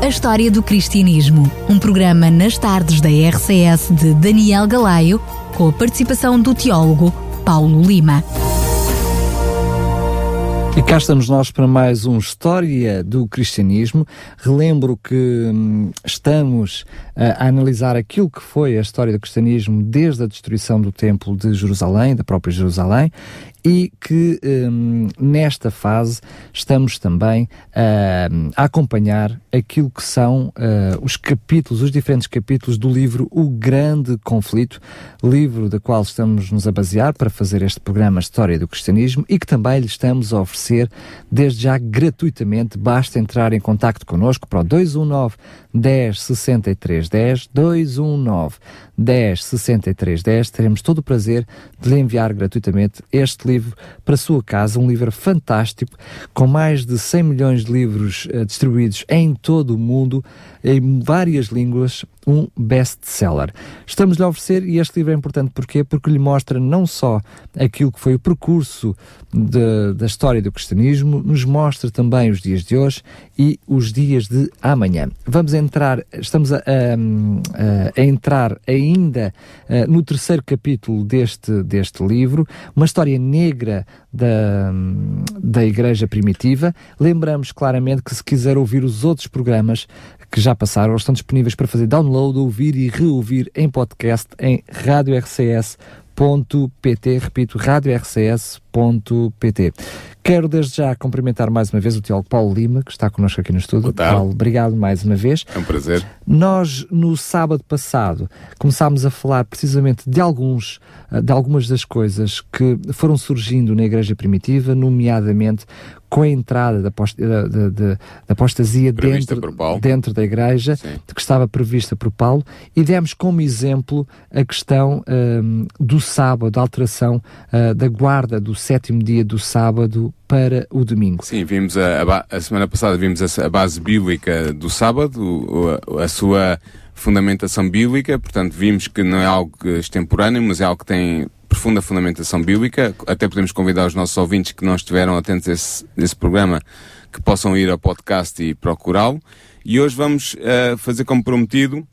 A História do Cristianismo, um programa nas tardes da RCS de Daniel Galaio, com a participação do teólogo Paulo Lima. E cá estamos nós para mais um História do Cristianismo. Relembro que hum, estamos a analisar aquilo que foi a história do cristianismo desde a destruição do Templo de Jerusalém, da própria Jerusalém, e que um, nesta fase estamos também uh, a acompanhar aquilo que são uh, os capítulos, os diferentes capítulos do livro O Grande Conflito, livro da qual estamos nos a basear para fazer este programa História do Cristianismo e que também lhe estamos a oferecer desde já gratuitamente. Basta entrar em contato connosco para o 219 10 63 10 219 10 63 10. Teremos todo o prazer de lhe enviar gratuitamente este livro para a sua casa, um livro fantástico, com mais de 100 milhões de livros uh, distribuídos em todo o mundo, em várias línguas, um best-seller. Estamos-lhe a oferecer, e este livro é importante porquê? Porque lhe mostra não só aquilo que foi o percurso de, da história do cristianismo, nos mostra também os dias de hoje e os dias de amanhã. Vamos entrar, estamos a, a, a entrar ainda no terceiro capítulo deste, deste livro, uma história negra da, da Igreja Primitiva. Lembramos claramente que se quiser ouvir os outros programas que já passaram, estão disponíveis para fazer download, ouvir e reouvir em podcast em radiorcs.pt, repito, radiorcs.pt. Quero desde já cumprimentar mais uma vez o teólogo Paulo Lima, que está connosco aqui no estúdio. Paulo, obrigado mais uma vez. É um prazer. Nós, no sábado passado, começámos a falar precisamente de alguns, de algumas das coisas que foram surgindo na Igreja Primitiva, nomeadamente com a entrada da, post, da, da, da apostasia dentro, dentro da Igreja, Sim. que estava prevista por Paulo, e demos como exemplo a questão um, do sábado, da alteração uh, da guarda do sétimo dia do sábado para o domingo. Sim, vimos a, a, a semana passada vimos a, a, base bíblica do sábado, a, sua fundamentação bíblica, portanto vimos que não é algo extemporâneo, mas é algo que tem profunda fundamentação bíblica. Até podemos convidar os nossos ouvintes que não estiveram atentos a esse, esse programa que possam ir ao podcast e procurá-lo. E hoje vamos uh, fazer como prometido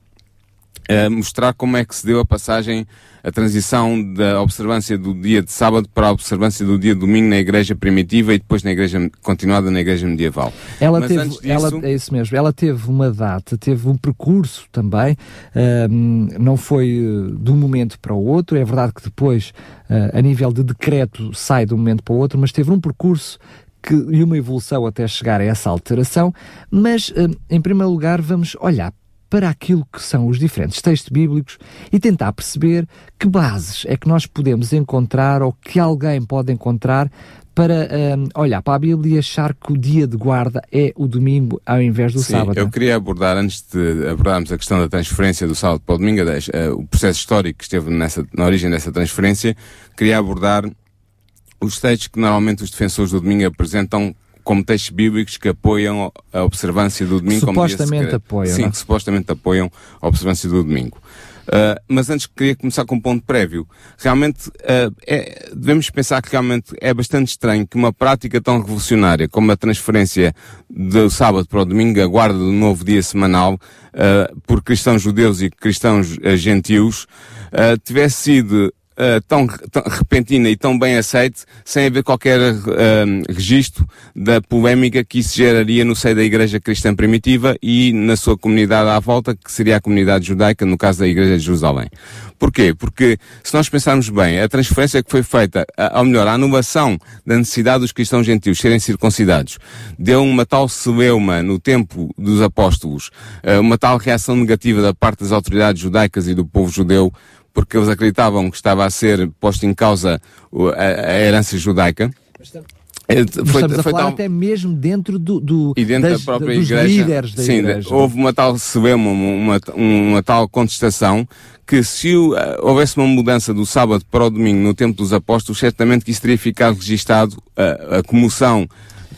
uh, mostrar como é que se deu a passagem, a transição da observância do dia de sábado para a observância do dia de domingo na igreja primitiva e depois na igreja continuada na igreja medieval. Ela Mas teve, disso... ela, é isso mesmo, ela teve uma data, teve um percurso também, uh, não foi uh, de um momento para o outro, é verdade que depois, uh, a nível de decreto, sai de um momento para o outro, mas teve um percurso que, e uma evolução até chegar a essa alteração, mas, em primeiro lugar, vamos olhar para aquilo que são os diferentes textos bíblicos e tentar perceber que bases é que nós podemos encontrar ou que alguém pode encontrar para um, olhar para a Bíblia e achar que o dia de guarda é o domingo ao invés do Sim, sábado. Eu queria abordar, antes de abordarmos a questão da transferência do sábado para o domingo, uh, o processo histórico que esteve nessa, na origem dessa transferência, queria abordar os textos que normalmente os defensores do domingo apresentam como textos bíblicos que apoiam a observância do domingo. Supostamente como apoiam. Sim, não? que supostamente apoiam a observância do domingo. Uh, mas antes queria começar com um ponto prévio. Realmente, uh, é, devemos pensar que realmente é bastante estranho que uma prática tão revolucionária como a transferência do sábado para o domingo, a guarda do novo dia semanal, uh, por cristãos judeus e cristãos gentios, tivesse sido uh, tão, tão, repentina e tão bem aceite, sem haver qualquer uh, registro da polémica que isso geraria no seio da Igreja Cristã Primitiva e na sua comunidade à volta, que seria a comunidade judaica, no caso da Igreja de Jerusalém. Porquê? Porque, se nós pensarmos bem, a transferência que foi feita, ou melhor, a anulação da necessidade dos cristãos gentios serem circuncidados, deu uma tal celeuma no tempo dos apóstolos, uh, uma tal reação negativa da parte das autoridades judaicas e do povo judeu, porque eles acreditavam que estava a ser posto em causa a, a herança judaica. É, foi, estamos a falar tal... até mesmo dentro do, do e dentro das, da própria dos igreja, líderes da sim, igreja. houve uma tal se vê uma, uma, uma, tal contestação que se uh, houvesse uma mudança do sábado para o domingo no tempo dos apóstolos, certamente que isso teria ficado registado uh, a comoção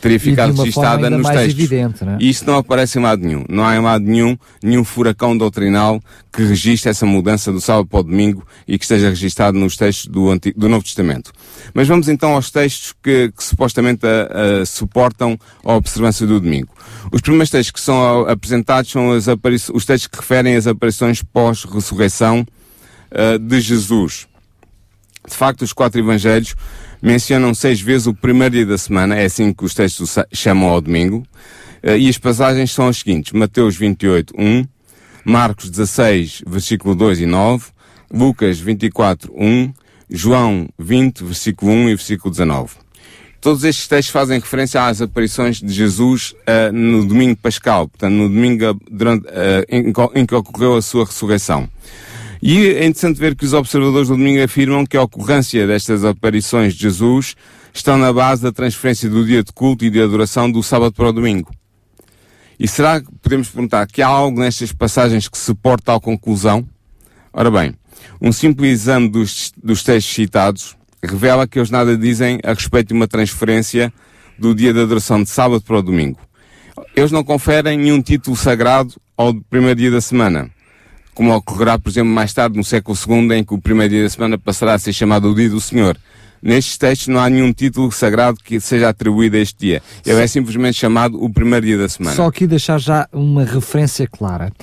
teria ficado registada nos textos. Evidente, né? E isso não aparece em lado nenhum. Não há em lado nenhum, nenhum furacão doutrinal que registre essa mudança do sábado para o domingo e que esteja registado nos textos do, Antigo, do Novo Testamento. Mas vamos então aos textos que, que supostamente a, a, suportam a observância do domingo. Os primeiros textos que são apresentados são os textos que referem às aparições pós-ressurreição uh, de Jesus. De facto, os quatro evangelhos mencionam seis vezes o primeiro dia da semana, é assim que os textos chamam ao domingo, eh, e as passagens são as seguintes, Mateus 28, 1, Marcos 16, versículo 2 e 9, Lucas 24, 1, João 20, versículo 1 e versículo 19. Todos estes textos fazem referência às aparições de Jesus uh, no domingo pascal, portanto, no domingo durante, uh, em, em, que ocorreu a sua ressurreição. E é interessante ver que os observadores do domingo afirmam que a ocorrência destas aparições de Jesus estão na base da transferência do dia de culto e de adoração do sábado para o domingo. E será que podemos perguntar que há algo nestas passagens que suporta tal conclusão? Ora bem, um simples exame dos, dos textos citados revela que eles nada dizem a respeito de uma transferência do dia de adoração de sábado para o domingo. Eles não conferem nenhum título sagrado ao primeiro dia da semana como ocorrerá, por exemplo, mais tarde, no século II, em que o primeiro dia da semana passará a ser chamado o Dia do Senhor. Nestes textos não há nenhum título sagrado que seja atribuído a este dia. Ele é simplesmente chamado o primeiro dia da semana. Só aqui deixar já uma referência clara.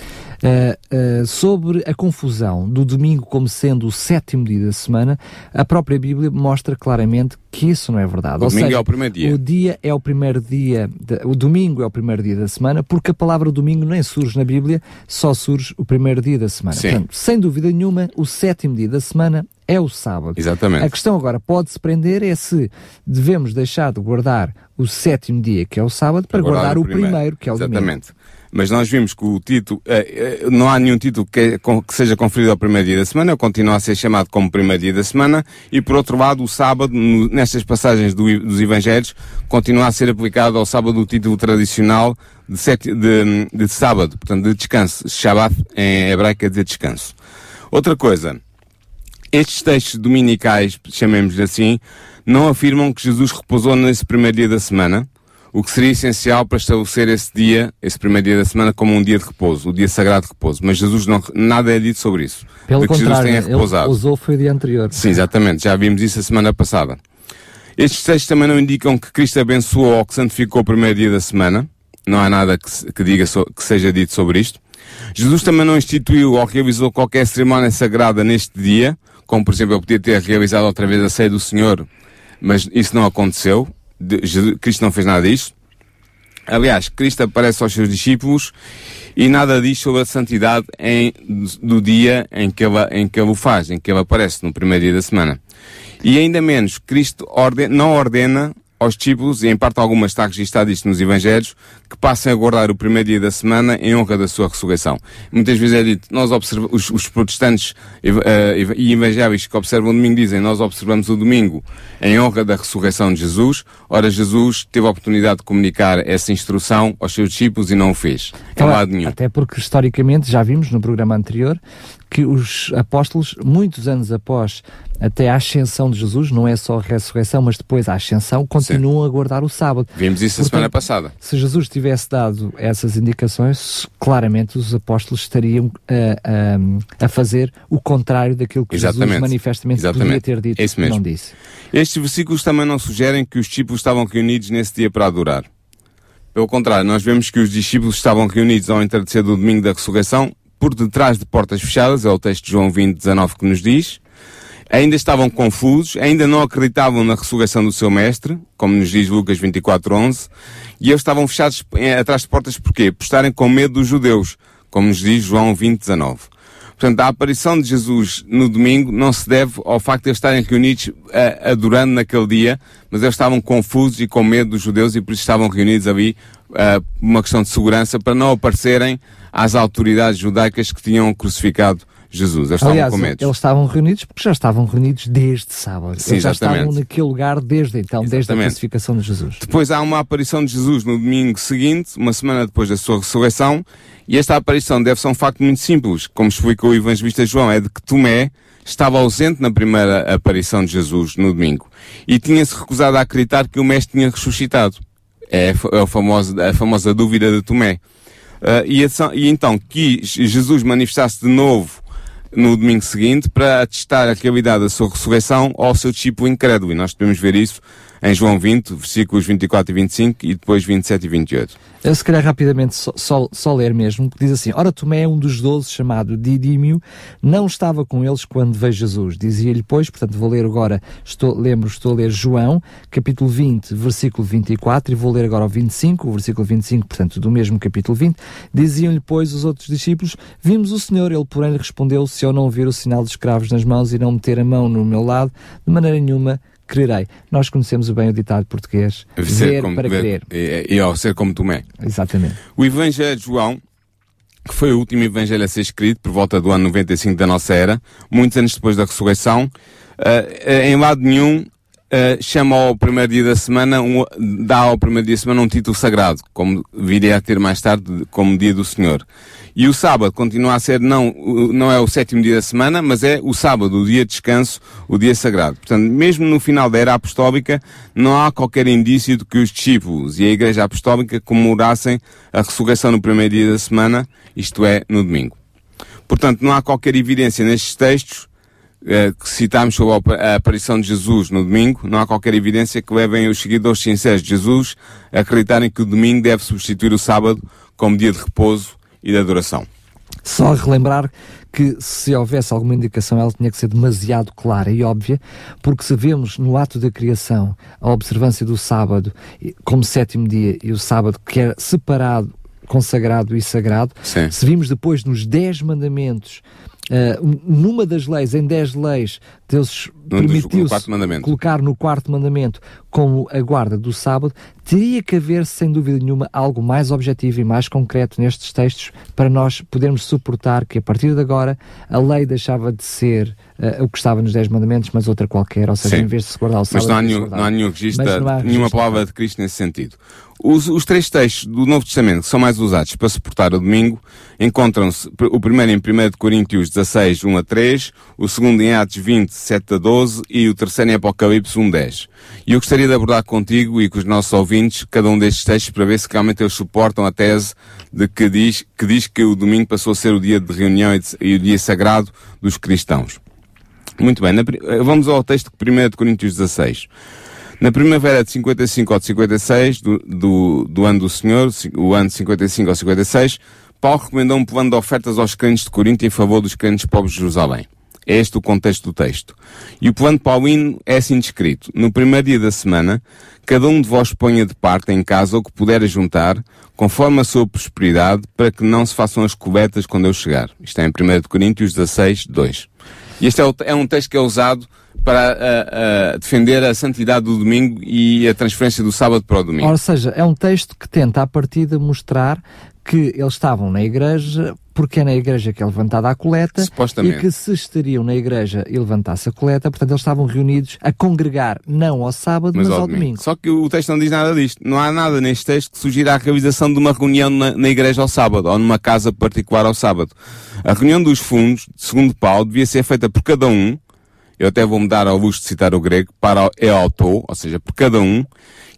Uh, uh, sobre a confusão do domingo como sendo o sétimo dia da semana, a própria Bíblia mostra claramente que isso não é verdade. O Ou domingo seja, é o primeiro dia. O dia é o primeiro dia, de, o domingo é o primeiro dia da semana, porque a palavra domingo nem surge na Bíblia, só surge o primeiro dia da semana. Sim. Portanto, sem dúvida nenhuma, o sétimo dia da semana é o sábado. Exatamente. A questão agora pode-se prender é se devemos deixar de guardar o sétimo dia, que é o sábado, para, para guardar, guardar, o primeiro, primeiro que é o Exatamente. domingo. Exatamente mas nós vimos que o título, eh, eh, não há nenhum título que, que, seja conferido ao primeiro dia da semana, continua a ser chamado como primeiro dia da semana, e por outro lado, o sábado, no, nestas passagens do, dos Evangelhos, continua a ser aplicado ao sábado o título tradicional de, sete, de, de sábado, portanto, de descanso. Shabbat em hebraico quer dizer descanso. Outra coisa, estes textos dominicais, chamemos-lhe assim, não afirmam que Jesus repousou nesse primeiro dia da semana, o que seria essencial para estabelecer esse dia, esse primeiro dia da semana, como um dia de repouso, o dia sagrado de repouso. Mas Jesus não, nada é dito sobre isso. Pelo de que contrário, Jesus tenha repousado. usou foi o dia anterior. Sim, exatamente. Já vimos isso a semana passada. Estes textos também não indicam que Cristo abençoou ou que santificou o primeiro dia da semana. Não há nada que, que diga so, que seja dito sobre isto. Jesus também não instituiu ou realizou qualquer cerimónia sagrada neste dia, como por exemplo ele podia ter realizado outra vez a ceia do Senhor, mas isso não aconteceu Jesus, Cristo não fez nada disso. Aliás, Cristo aparece aos seus discípulos e nada diz sobre a santidade em, do dia em que, ele, em que ele o faz, em que ele aparece, no primeiro dia da semana. E ainda menos, Cristo não ordena aos discípulos, e em parte algumas está registrado isto nos Evangelhos, que passem a guardar o primeiro dia da semana em honra da sua ressurreição. Muitas vezes é dito, nós observamos, os, os protestantes uh, e evangélicos que observam o domingo dizem, nós observamos o domingo em honra da ressurreição de Jesus. Ora, Jesus teve a oportunidade de comunicar essa instrução aos seus discípulos e não o fez. Em lado nenhum. Até porque, historicamente, já vimos no programa anterior, que os apóstolos, muitos anos após até a ascensão de Jesus, não é só a ressurreição, mas depois a ascensão, continuam Sim. a guardar o sábado. Vimos isso Portanto, a semana passada. Se Jesus tivesse dado essas indicações, claramente os apóstolos estariam a, a, a fazer o contrário daquilo que Exatamente. Jesus manifestamente Exatamente. podia ter dito, é não disse. Estes versículos também não sugerem que os discípulos estavam reunidos nesse dia para adorar. Pelo contrário, nós vemos que os discípulos estavam reunidos ao entardecer do domingo da ressurreição por detrás de portas fechadas, é o texto de João 20, 19 que nos diz. Ainda estavam confusos, ainda não acreditavam na ressurreição do seu mestre, como nos diz Lucas 24, 11, e eles estavam fechados atrás de portas porquê? Por estarem com medo dos judeus, como nos diz João 20, 19. Portanto, a aparição de Jesus no domingo não se deve ao facto de eles estarem reunidos uh, adorando naquele dia, mas eles estavam confusos e com medo dos judeus e por isso estavam reunidos ali uh, uma questão de segurança para não aparecerem às autoridades judaicas que tinham crucificado Jesus. Eles Aliás, estavam com medo. eles estavam reunidos porque já estavam reunidos desde sábado. Sim, eles já exatamente. estavam naquele lugar desde então, desde a Exatamente. crucificação de Jesus. Depois há uma aparição de Jesus no domingo seguinte, uma semana depois da sua ressurreição, e esta aparição deve ser um facto muito simples, como explicou o evangelista João, é de que Tomé estava ausente na primeira aparição de Jesus no domingo e tinha-se recusado a acreditar que o mestre tinha ressuscitado. É a, a famosa, a famosa dúvida de Tomé. Ah, e, e então quis Jesus manifestar-se de novo no domingo seguinte para atestar a realidade da sua ressurreição ao seu discípulo incrédulo. E nós podemos ver isso em João 20, versículos 24 e 25 e depois 27 e 28. Eu, se calhar, rapidamente, só, só, só ler mesmo, que diz assim: Ora, Tomé, um dos doze, chamado Didímio, não estava com eles quando veio Jesus. Dizia-lhe, pois, portanto, vou ler agora, estou, lembro, estou a ler João, capítulo 20, versículo 24, e vou ler agora o 25, o versículo 25, portanto, do mesmo capítulo 20. Diziam-lhe, pois, os outros discípulos: Vimos o Senhor. Ele, porém, lhe respondeu: Se eu não vir o sinal dos escravos nas mãos e não meter a mão no meu lado, de maneira nenhuma crerei. Nós conhecemos bem o ditado português: ver para ver- crer. E, e ao ser como Tomé. Exatamente. O Evangelho de João, que foi o último Evangelho a ser escrito por volta do ano 95 da nossa era, muitos anos depois da ressurreição, eh, em lado nenhum eh, chama ao primeiro dia da semana, um- dá ao primeiro dia da semana um título sagrado, como viria a ter mais tarde como dia do Senhor. E o sábado continua a ser, não, não é o sétimo dia da semana, mas é o sábado, o dia de descanso, o dia sagrado. Portanto, mesmo no final da era apostólica, não há qualquer indício de que os discípulos e a Igreja Apostólica comemorassem a ressurreição no primeiro dia da semana, isto é, no domingo. Portanto, não há qualquer evidência nestes textos eh, que citámos sobre a aparição de Jesus no domingo, não há qualquer evidência que levem os seguidores sinceros de Jesus a acreditarem que o domingo deve substituir o sábado como dia de repouso e de adoração. Só relembrar que se houvesse alguma indicação, ela tinha que ser demasiado clara e óbvia, porque se vemos no ato da criação a observância do sábado como sétimo dia e o sábado que é separado, consagrado e sagrado, Sim. se vimos depois nos dez mandamentos, eh, numa das leis, em dez leis, Deus Num dos- no permitiu quarto mandamento. colocar no quarto mandamento como a guarda do sábado, teria que haver, sem dúvida nenhuma, algo mais objetivo e mais concreto nestes textos para nós podermos suportar que, a partir de agora, a lei deixava de ser eh, o que estava nos Dez Mandamentos, mas outra qualquer, ou seja, Sim. em vez de se guardar o sábado. Mas não há, nenhum, não há nenhum registro, não há nenhuma registro. palavra de Cristo nesse sentido. Os, os três textos do Novo Testamento que são mais usados para suportar o domingo encontram-se, o primeiro em 1 de Coríntios 16, 1 a 3, o segundo em Atos 20, 7 a 12 e o terceiro em Apocalipse 1, 10. E eu gostaria de abordar contigo e com os nossos ouvintes cada um destes textos para ver se realmente eles suportam a tese de que diz que, diz que o domingo passou a ser o dia de reunião e, de- e o dia sagrado dos cristãos. Muito bem, na eh, vamos ao texto de 1 de Coríntios 16. Na primavera de 55 ao de 56, do, do, do ano do Senhor, o ano de 55 ao 56, Paulo recomendou um plano de ofertas aos crentes de Corinto em favor dos crentes pobres de Jerusalém. É este o contexto do texto. E o plano paulino é assim descrito. No primeiro dia da semana, cada um de vós ponha de parte em casa o que puder juntar, conforme a sua prosperidade, para que não se façam as coletas quando eu chegar. Isto é em 1 de Coríntios 16, 2. Este é, o- é um texto que é usado para ah, ah, defender a santidade do domingo e a transferência do sábado para o domingo. Ou seja, é um texto que tenta, à partida, mostrar que eles estavam na igreja porque é na igreja que é levantada a coleta e que se estariam na igreja e levantasse a coleta, portanto eles estavam reunidos a congregar não ao sábado, mas, ao domingo. Só que o texto não diz nada disto. Não há nada neste texto que sugira a realização de uma reunião na, na igreja ao sábado, ou numa casa particular ao sábado. A reunião dos fundos, segundo Paulo, devia ser feita por cada um, eu até vou-me dar ao luxo de citar o grego, para eauto, ou seja, por cada um,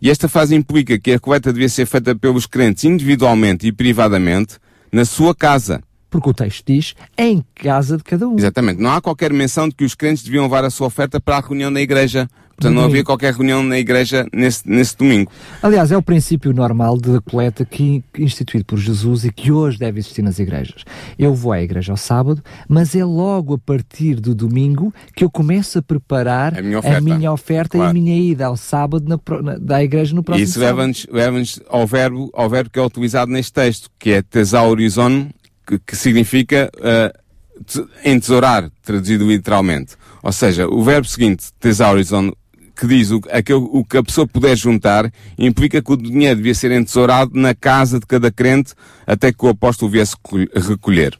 e esta fase implica que a coleta devia ser feita pelos crentes individualmente e privadamente, na sua casa. Porque o texto diz em casa de cada um. Exatamente. Não há qualquer menção de que os crentes deviam levar a sua oferta para a reunião da igreja. Portanto, não havia qualquer reunião na igreja nesse, nesse domingo. Aliás, é o princípio normal de coleta que instituído por Jesus e que hoje deve existir nas igrejas. Eu vou à igreja ao sábado, mas é logo a partir do domingo que eu começo a preparar A minha oferta. minha oferta e Claro. a minha ida ao sábado na na- da igreja no E próximo isso leva-nos leva-nos ao verbo, ao verbo que é utilizado neste texto, que é tesaurizon, que, que significa uh, te- entesourar, traduzido literalmente. Ou seja, o verbo seguinte, tesaurizon, que diz o, aquele, o que a pessoa puder juntar, implica que o dinheiro devia ser entesourado na casa de cada crente até que o apóstolo viesse recolher.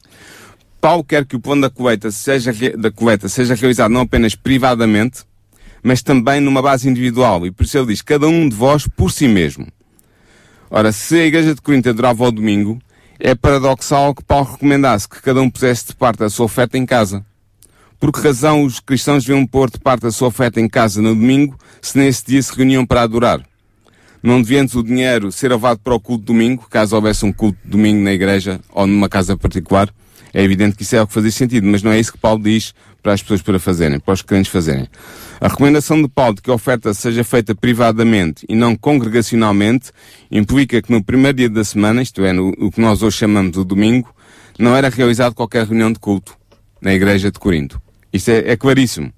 Paulo quer que o plano da coleta seja, da coleta seja realizado não apenas privadamente, mas também numa base individual. E por isso ele diz, cada um de vós por si mesmo. Ora, se a Igreja de Corinto adorava ao domingo, é paradoxal que Paulo recomendasse que cada um pusesse de parte a sua oferta em casa. Por que razão os cristãos deviam pôr de parte a sua oferta em casa no domingo, se nesse dia se reuniam para adorar? Não devia o dinheiro ser levado para o culto de domingo, caso houvesse um culto de domingo na igreja ou numa casa particular? É evidente que isso é o que fazia sentido, mas não é isso que Paulo diz para as pessoas para fazerem, para os crentes fazerem. A recomendação de Paulo de que a oferta seja feita privadamente e não congregacionalmente implica que no primeiro dia da semana, isto é, no, o que nós hoje chamamos de domingo, não era realizado qualquer reunião de culto na igreja de Corinto. Isto é, é claríssimo.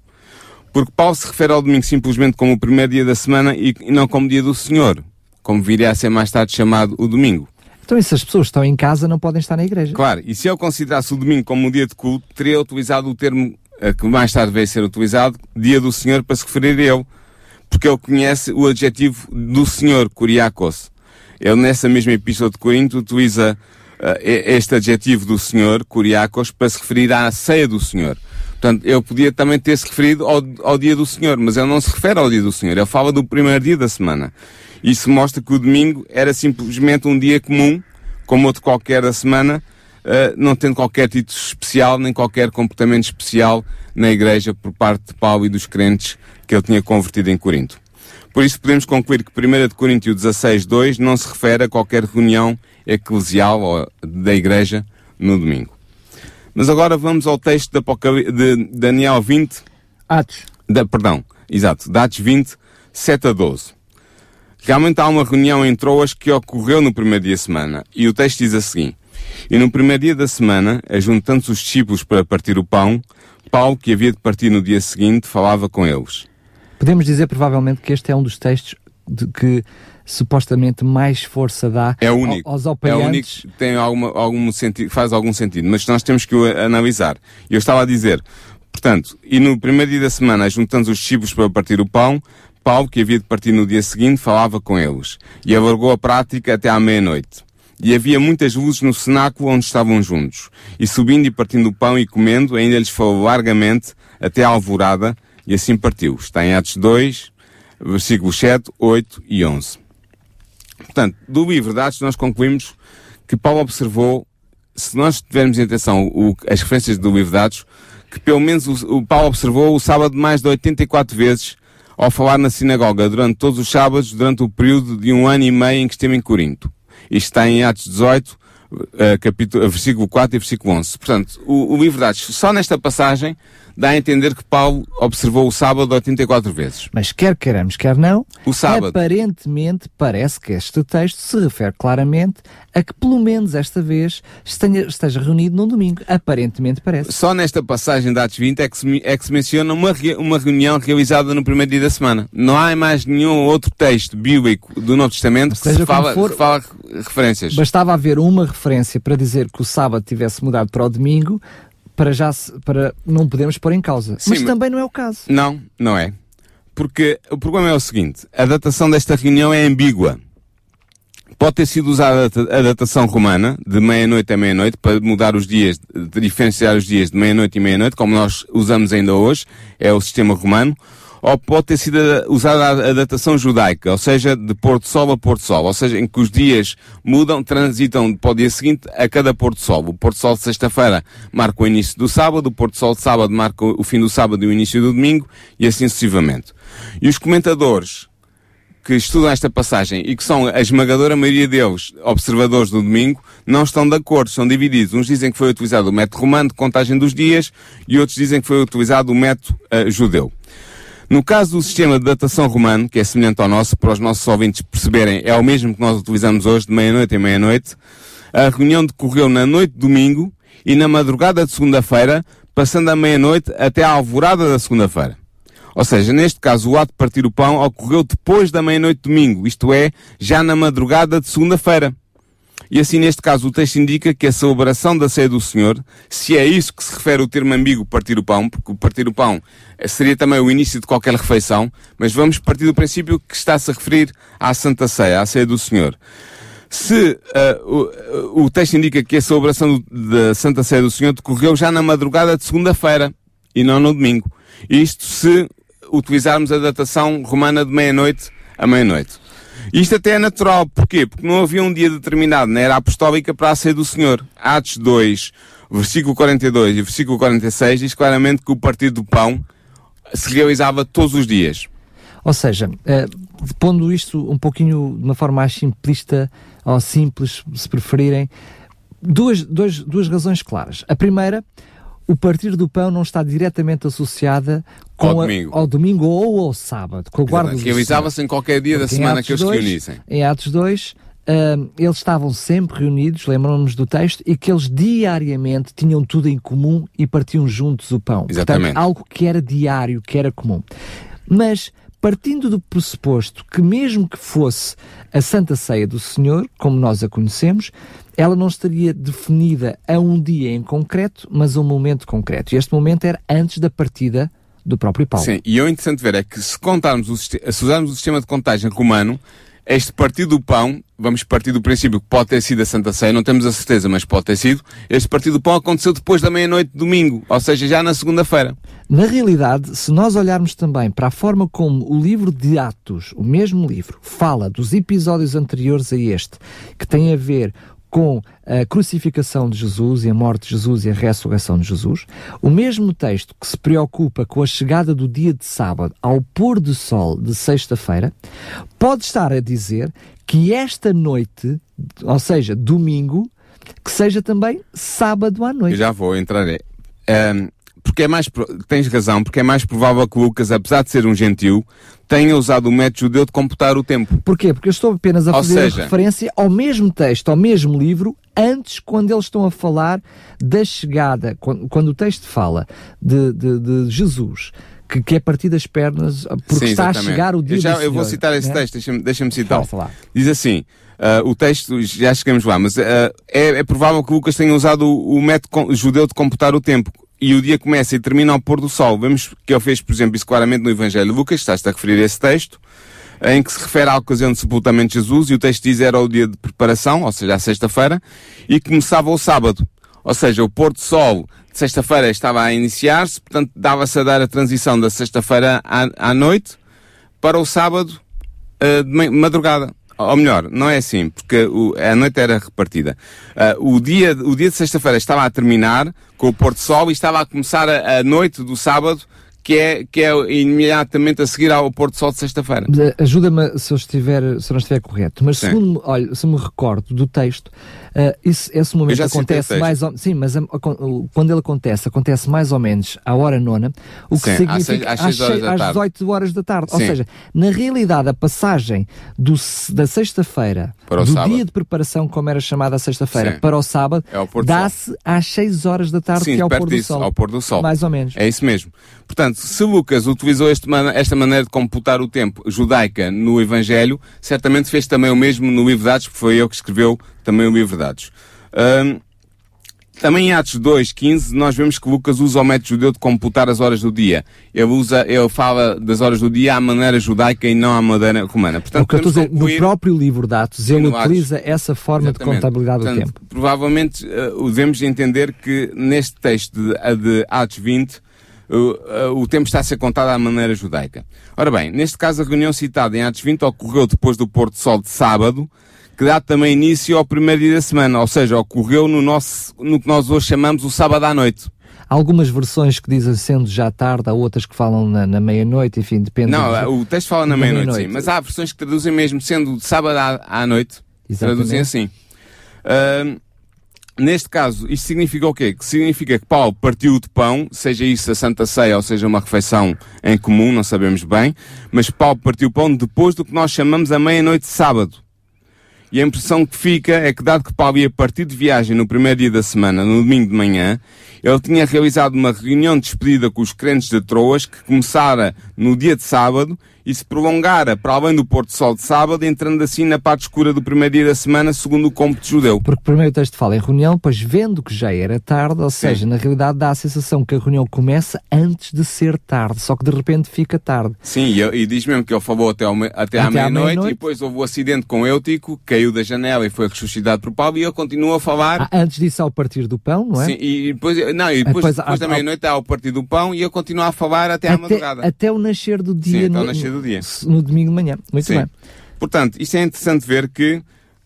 Porque Paulo se refere ao domingo simplesmente como o primeiro dia da semana e, e não como dia do Senhor, como viria a ser mais tarde chamado o domingo. Então, e se as pessoas estão em casa, não podem estar na igreja? Claro, e se eu considerasse o domingo como um dia de culto, teria utilizado o termo que mais tarde veio ser utilizado, dia do Senhor, para se referir a ele. Porque ele conhece o adjetivo do Senhor, Kuriakos. Ele, nessa mesma epístola de Corinto, utiliza uh, este adjetivo do Senhor, Kuriakos, para se referir à ceia do Senhor. Portanto, ele podia também ter se referido ao, ao dia do Senhor, mas ele não se refere ao dia do Senhor, ele fala do primeiro dia da semana. Isso mostra que o domingo era simplesmente um dia comum, como outro qualquer da semana, uh, não tendo qualquer título especial, nem qualquer comportamento especial na igreja por parte de Paulo e dos crentes que ele tinha convertido em Corinto. Por isso podemos concluir que 1 de Coríntios 16, 2 não se refere a qualquer reunião eclesial ou da igreja no domingo. Mas agora vamos ao texto de, de Daniel 20. Atos. Da, perdão, exato, de Atos 20, 7 a 12. Realmente há uma reunião em Troas que ocorreu no primeiro dia da semana. E o texto diz assim. E no primeiro dia da semana, ajuntando-se os discípulos para partir o pão, Paulo, que havia de partir no dia seguinte, falava com eles. Podemos dizer provavelmente que este é um dos textos de que supostamente mais força dá é único, aos operantes. É único, tem alguma, algum sentido, faz algum sentido, mas nós temos que o analisar. Eu estava a dizer, portanto, e no primeiro dia da semana, juntando os discípulos para partir o pão, Paulo, que havia de partir no dia seguinte, falava com eles, e alargou a prática até à meia-noite. E havia muitas luzes no cenáculo onde estavam juntos. E subindo e partindo o pão e comendo, ainda lhes falou largamente até à alvorada, e assim partiu. Está em Atos 2, versículos 7, 8 e 11. Portanto, do livro de Atos nós concluímos que Paulo observou, se nós tivermos em atenção o, as referências do livro de Atos, que pelo menos o, o Paulo observou o sábado mais de 84 vezes ao falar na sinagoga durante todos os sábados, durante o período de um ano e meio em que esteve em Corinto. Isto está em Atos 18, uh, capítulo, versículo 4 e versículo 11. Portanto, o, o livro de Atos, só nesta passagem, dá a entender que Paulo observou o sábado 84 vezes. Mas quer queiramos, quer não, o sábado. aparentemente parece que este texto se refere claramente a que pelo menos esta vez esteja, esteja reunido num domingo. Aparentemente parece. Só nesta passagem de Atos 20 é que se, é que se menciona uma, uma reunião realizada no primeiro dia da semana. Não há mais nenhum outro texto bíblico do Novo Testamento que se fala, for, fala referências. Bastava haver uma referência para dizer que o sábado tivesse mudado para o domingo, para já para não podemos pôr em causa. Sim, mas também não é o caso. Não, não é. Porque o problema é o seguinte: a datação desta reunião é ambígua. Pode ter sido usada a datação romana, de meia-noite a meia-noite, para mudar os dias, diferenciar os dias de meia-noite e meia-noite, como nós usamos ainda hoje, é o sistema romano ou pode ter sido usada a datação judaica, ou seja, de pôr sol a pôr sol, ou seja, em que os dias mudam, transitam para o dia seguinte a cada pôr sol. O pôr sol de sexta-feira marca o início do sábado, o pôr sol de sábado marca o fim do sábado e o início do domingo, e assim sucessivamente. E os comentadores que estudam esta passagem e que são a esmagadora maioria deles observadores do domingo, não estão de acordo, são divididos. Uns dizem que foi utilizado o método romano de contagem dos dias e outros dizem que foi utilizado o método uh, judeu. No caso do sistema de datação romano, que é semelhante ao nosso, para os nossos ouvintes perceberem, é o mesmo que nós utilizamos hoje, de meia-noite a meia-noite, a reunião decorreu na noite de domingo e na madrugada de segunda-feira, passando a meia-noite até à alvorada da segunda-feira. Ou seja, neste caso, o ato de partir o pão ocorreu depois da meia-noite de domingo, isto é, já na madrugada de segunda-feira. E assim, neste caso, o texto indica que a celebração da ceia do Senhor, se é isso que se refere o termo ambíguo partir o pão, porque partir o pão seria também o início de qualquer refeição, mas vamos partir do princípio que está-se a referir à Santa Ceia, à ceia do Senhor. Se uh, o, o, texto indica que a celebração da Santa Ceia do Senhor decorreu já na madrugada de segunda-feira e não no domingo. Isto se utilizarmos a datação romana de meia-noite a meia-noite. Isto até é natural. Porquê? Porque não havia um dia determinado na era apostólica para a ceia do Senhor. Atos 2, versículo 42 e versículo 46 diz claramente que o partido do pão se realizava todos os dias. Ou seja, eh, pondo isto um pouquinho de uma forma mais simplista ou simples, se preferirem, duas, duas, duas razões claras. A primeira, o partir do pão não está diretamente associada com ao, a, domingo. ao domingo ou ao sábado, com o guarda Realizava-se em qualquer dia da semana que eles se reunissem. Em Atos 2, uh, eles estavam sempre reunidos, lembramos do texto, e que eles diariamente tinham tudo em comum e partiam juntos o pão. Exatamente. Portanto, algo que era diário, que era comum. Mas partindo do pressuposto que, mesmo que fosse a Santa Ceia do Senhor, como nós a conhecemos, ela não estaria definida a um dia em concreto, mas a um momento concreto. E este momento era antes da partida do próprio Paulo. Sim, e o interessante ver é que se contarmos o, se usarmos o sistema de contagem romano, este partido do pão, vamos partir do princípio que pode ter sido a Santa Ceia, não temos a certeza, mas pode ter sido. Este partido do pão aconteceu depois da meia-noite de domingo, ou seja, já na segunda-feira. Na realidade, se nós olharmos também para a forma como o livro de Atos, o mesmo livro, fala dos episódios anteriores a este, que tem a ver com a crucificação de Jesus e a morte de Jesus e a ressurreição de Jesus, o mesmo texto que se preocupa com a chegada do dia de sábado ao pôr do sol de sexta-feira, pode estar a dizer que esta noite, ou seja, domingo, que seja também sábado à noite. Eu já vou entrar. Um, porque é mais, tens razão, porque é mais provável que Lucas, apesar de ser um gentil, tenha usado o método judeu de computar o tempo. Porquê? Porque eu estou apenas a fazer seja, referência ao mesmo texto, ao mesmo livro, antes, quando eles estão a falar da chegada, quando, quando o texto fala de, de, de Jesus, que, que, é partir das pernas, porque Sim, está a chegar o dia eu, já, do eu vou citar esse né? texto, deixa-me deixa citar. Diz assim, uh, o texto, já chegamos lá, mas uh, é, é, provável que Lucas tenha usado o, o método judeu de computar o tempo e o dia começa e termina ao pôr do sol. Vemos que ele fez, por exemplo, isso claramente no Evangelho de Lucas, está-se a referir a esse texto, em que se refere à ocasião de sepultamento de Jesus, e o texto diz era o dia de preparação, ou seja, a sexta-feira, e começava o sábado. Ou seja, o pôr do sol de sexta-feira estava a iniciar-se, portanto dava-se a dar a transição da sexta-feira à, à, noite para o sábado uh, de madrugada. Ou melhor, não é assim, porque o, a noite era repartida. Uh, o, dia, o dia de sexta-feira estava a terminar com o pôr do sol e estava a começar a, a noite do sábado que é, que é imediatamente a seguir ao Porto Sol de sexta-feira. Ajuda-me se eu estiver, se eu não estiver correto, mas Sim. segundo, olha, se me recordo do texto, uh, isso, esse momento acontece mais ou, sim, mas a, a, quando ele acontece, acontece mais ou menos à hora nona, o que sim, significa às, seis, às, seis, às 18 horas da tarde. Sim. Ou seja, na realidade, a passagem do, da sexta-feira, do sábado. dia de preparação, como era chamada a sexta-feira, para o sábado, é dá-se às 6 horas da tarde, sim, que é ao pôr, disso, ao pôr do sol. Mais ou menos. É isso mesmo. Portanto, se Lucas utilizou este, esta maneira de computar o tempo judaica no Evangelho, certamente fez também o mesmo no livro de Atos, porque foi ele que escreveu também o livro de Atos. Um, também em Atos 2.15 nós vemos que Lucas usa o método judeu de computar as horas do dia. Ele usa, ele fala das horas do dia à maneira judaica e não à maneira romana. Portanto, o que eu estou no próprio livro de Atos, ele utiliza Atos, essa forma exatamente. de contabilidade Portanto, do tempo. Provavelmente uh, devemos entender que neste texto de, de Atos 20 o, o tempo está a ser contado à maneira judaica. Ora bem, neste caso a reunião citada em Atos 20 ocorreu depois do pôr do sol de sábado, que dá também início ao primeiro dia da semana, ou seja, ocorreu no, nosso, no que nós hoje chamamos o sábado à noite. Há algumas versões que dizem sendo já tarde, há outras que falam na, na meia-noite, enfim, depende. Não, o texto fala na meia-noite, meia sim, mas há versões que traduzem mesmo sendo de sábado à, à noite, Exatamente. traduzem assim. Uh, Neste caso, isto significa o quê? Que significa que Paulo partiu de pão, seja isso a Santa Ceia ou seja uma refeição em comum, não sabemos bem, mas Paulo partiu pão depois do que nós chamamos a meia-noite de sábado. E a impressão que fica é que, dado que Paulo ia partir de viagem no primeiro dia da semana, no domingo de manhã, ele tinha realizado uma reunião de despedida com os crentes de Troas, que começara no dia de sábado e se prolongara para além do pôr do sol de sábado, entrando assim na parte escura do primeiro dia da semana, segundo o cômputo judeu. Porque primeiro o texto fala em reunião, pois vendo que já era tarde, ou seja, na realidade dá a sensação que a reunião começa antes de ser tarde, só que de repente fica tarde. Sim, e, e diz mesmo que ele falou até, ao, até, à meia-noite meia e depois houve o acidente com Eutico, caiu da janela e foi ressuscitado por Paulo e ele continua a falar. Ah, antes disso ao partir do pão, não é? Sim, e depois, não, e depois, depois, depois da meia-noite ao partir do pão e ele continua a falar até, até à madrugada. Até o nascer do dia. Sim, até o nascer do dia. No domingo de manhã. Muito Sim. bem. Portanto, isto é interessante ver que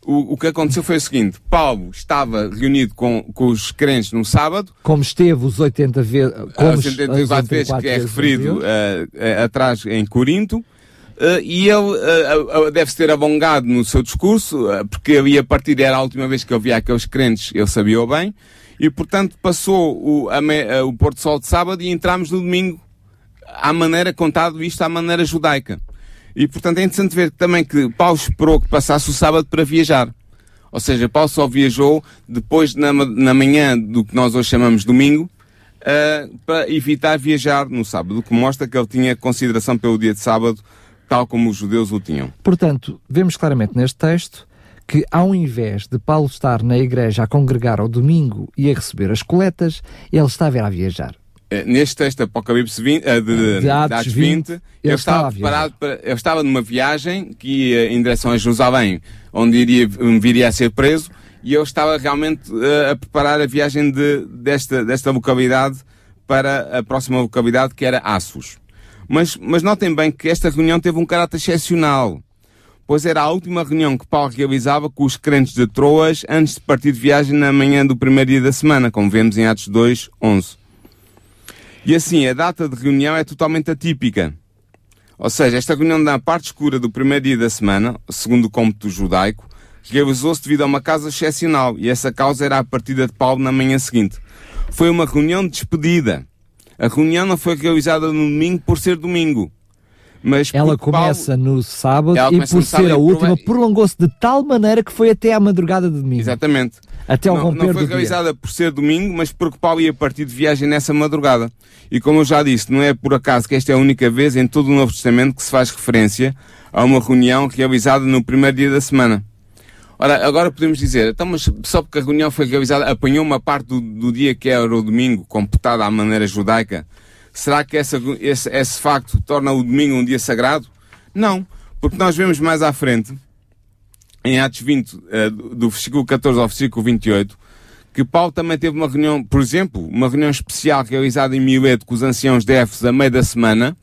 o, o que aconteceu foi o seguinte: Paulo estava reunido com, com os crentes no sábado. Como esteve os 80 vezes. Como os 84 vezes que é referido uh, uh, atrás em Corinto. Uh, e ele deve-se ter alongado no seu discurso, porque havia a partir era a última vez que eu via aqueles crentes, ele sabia bem, e portanto passou o, a, o Porto Sol de sábado e entramos no domingo à maneira, contado isto à maneira judaica. E portanto é interessante ver também que Paulo esperou que passasse o sábado para viajar. Ou seja, Paulo só viajou depois na, na manhã do que nós hoje chamamos domingo, uh, para evitar viajar no sábado, o que mostra que ele tinha consideração pelo dia de sábado, tal como os judeus o tinham. Portanto, vemos claramente neste texto que ao invés de Paulo estar na igreja a congregar ao domingo e a receber as coletas, ele estava a viajar. Neste texto Apocalipse 20, de, de, de Atos 20, 20 ele, ele estava preparado para, ele estava numa viagem que ia em direção a Jerusalém, onde iria, viria a ser preso, e ele estava realmente uh, a preparar a viagem de, desta, desta localidade para a próxima localidade que era Assos. Mas, mas notem bem que esta reunião teve um caráter excepcional, pois era a última reunião que Paulo realizava com os crentes de Troas antes de partir de viagem na manhã do primeiro dia da semana, como vemos em Atos 2, 11. E assim, a data de reunião é totalmente atípica. Ou seja, esta reunião na parte escura do primeiro dia da semana, segundo o cômputo judaico, realizou-se devido a uma causa excepcional, e essa causa era a partida de Paulo na manhã seguinte. Foi uma reunião de despedida. A reunião não foi realizada no domingo por ser domingo. Mas ela começa Paulo, no sábado e por ser a última prolongou-se de tal maneira que foi até à madrugada de domingo. Exatamente. Até ao não, romper não foi realizada dia. por ser domingo, mas porque Paulo ia partir de viagem nessa madrugada. E como eu já disse, não é por acaso que esta é a única vez em todo o Novo Testamento que se faz referência a uma reunião realizada no primeiro dia da semana. Ora, agora podemos dizer, então, mas só porque a reunião foi realizada, apanhou uma parte do, do dia que era o domingo, computada à maneira judaica, será que essa, esse, esse facto torna o domingo um dia sagrado? Não, porque nós vemos mais à frente, em Atos 20, uh, do versículo 14 ao versículo 28, que Paulo também teve uma reunião, por exemplo, uma reunião especial realizada em Mileto com os anciãos de Éfeso a meio da semana,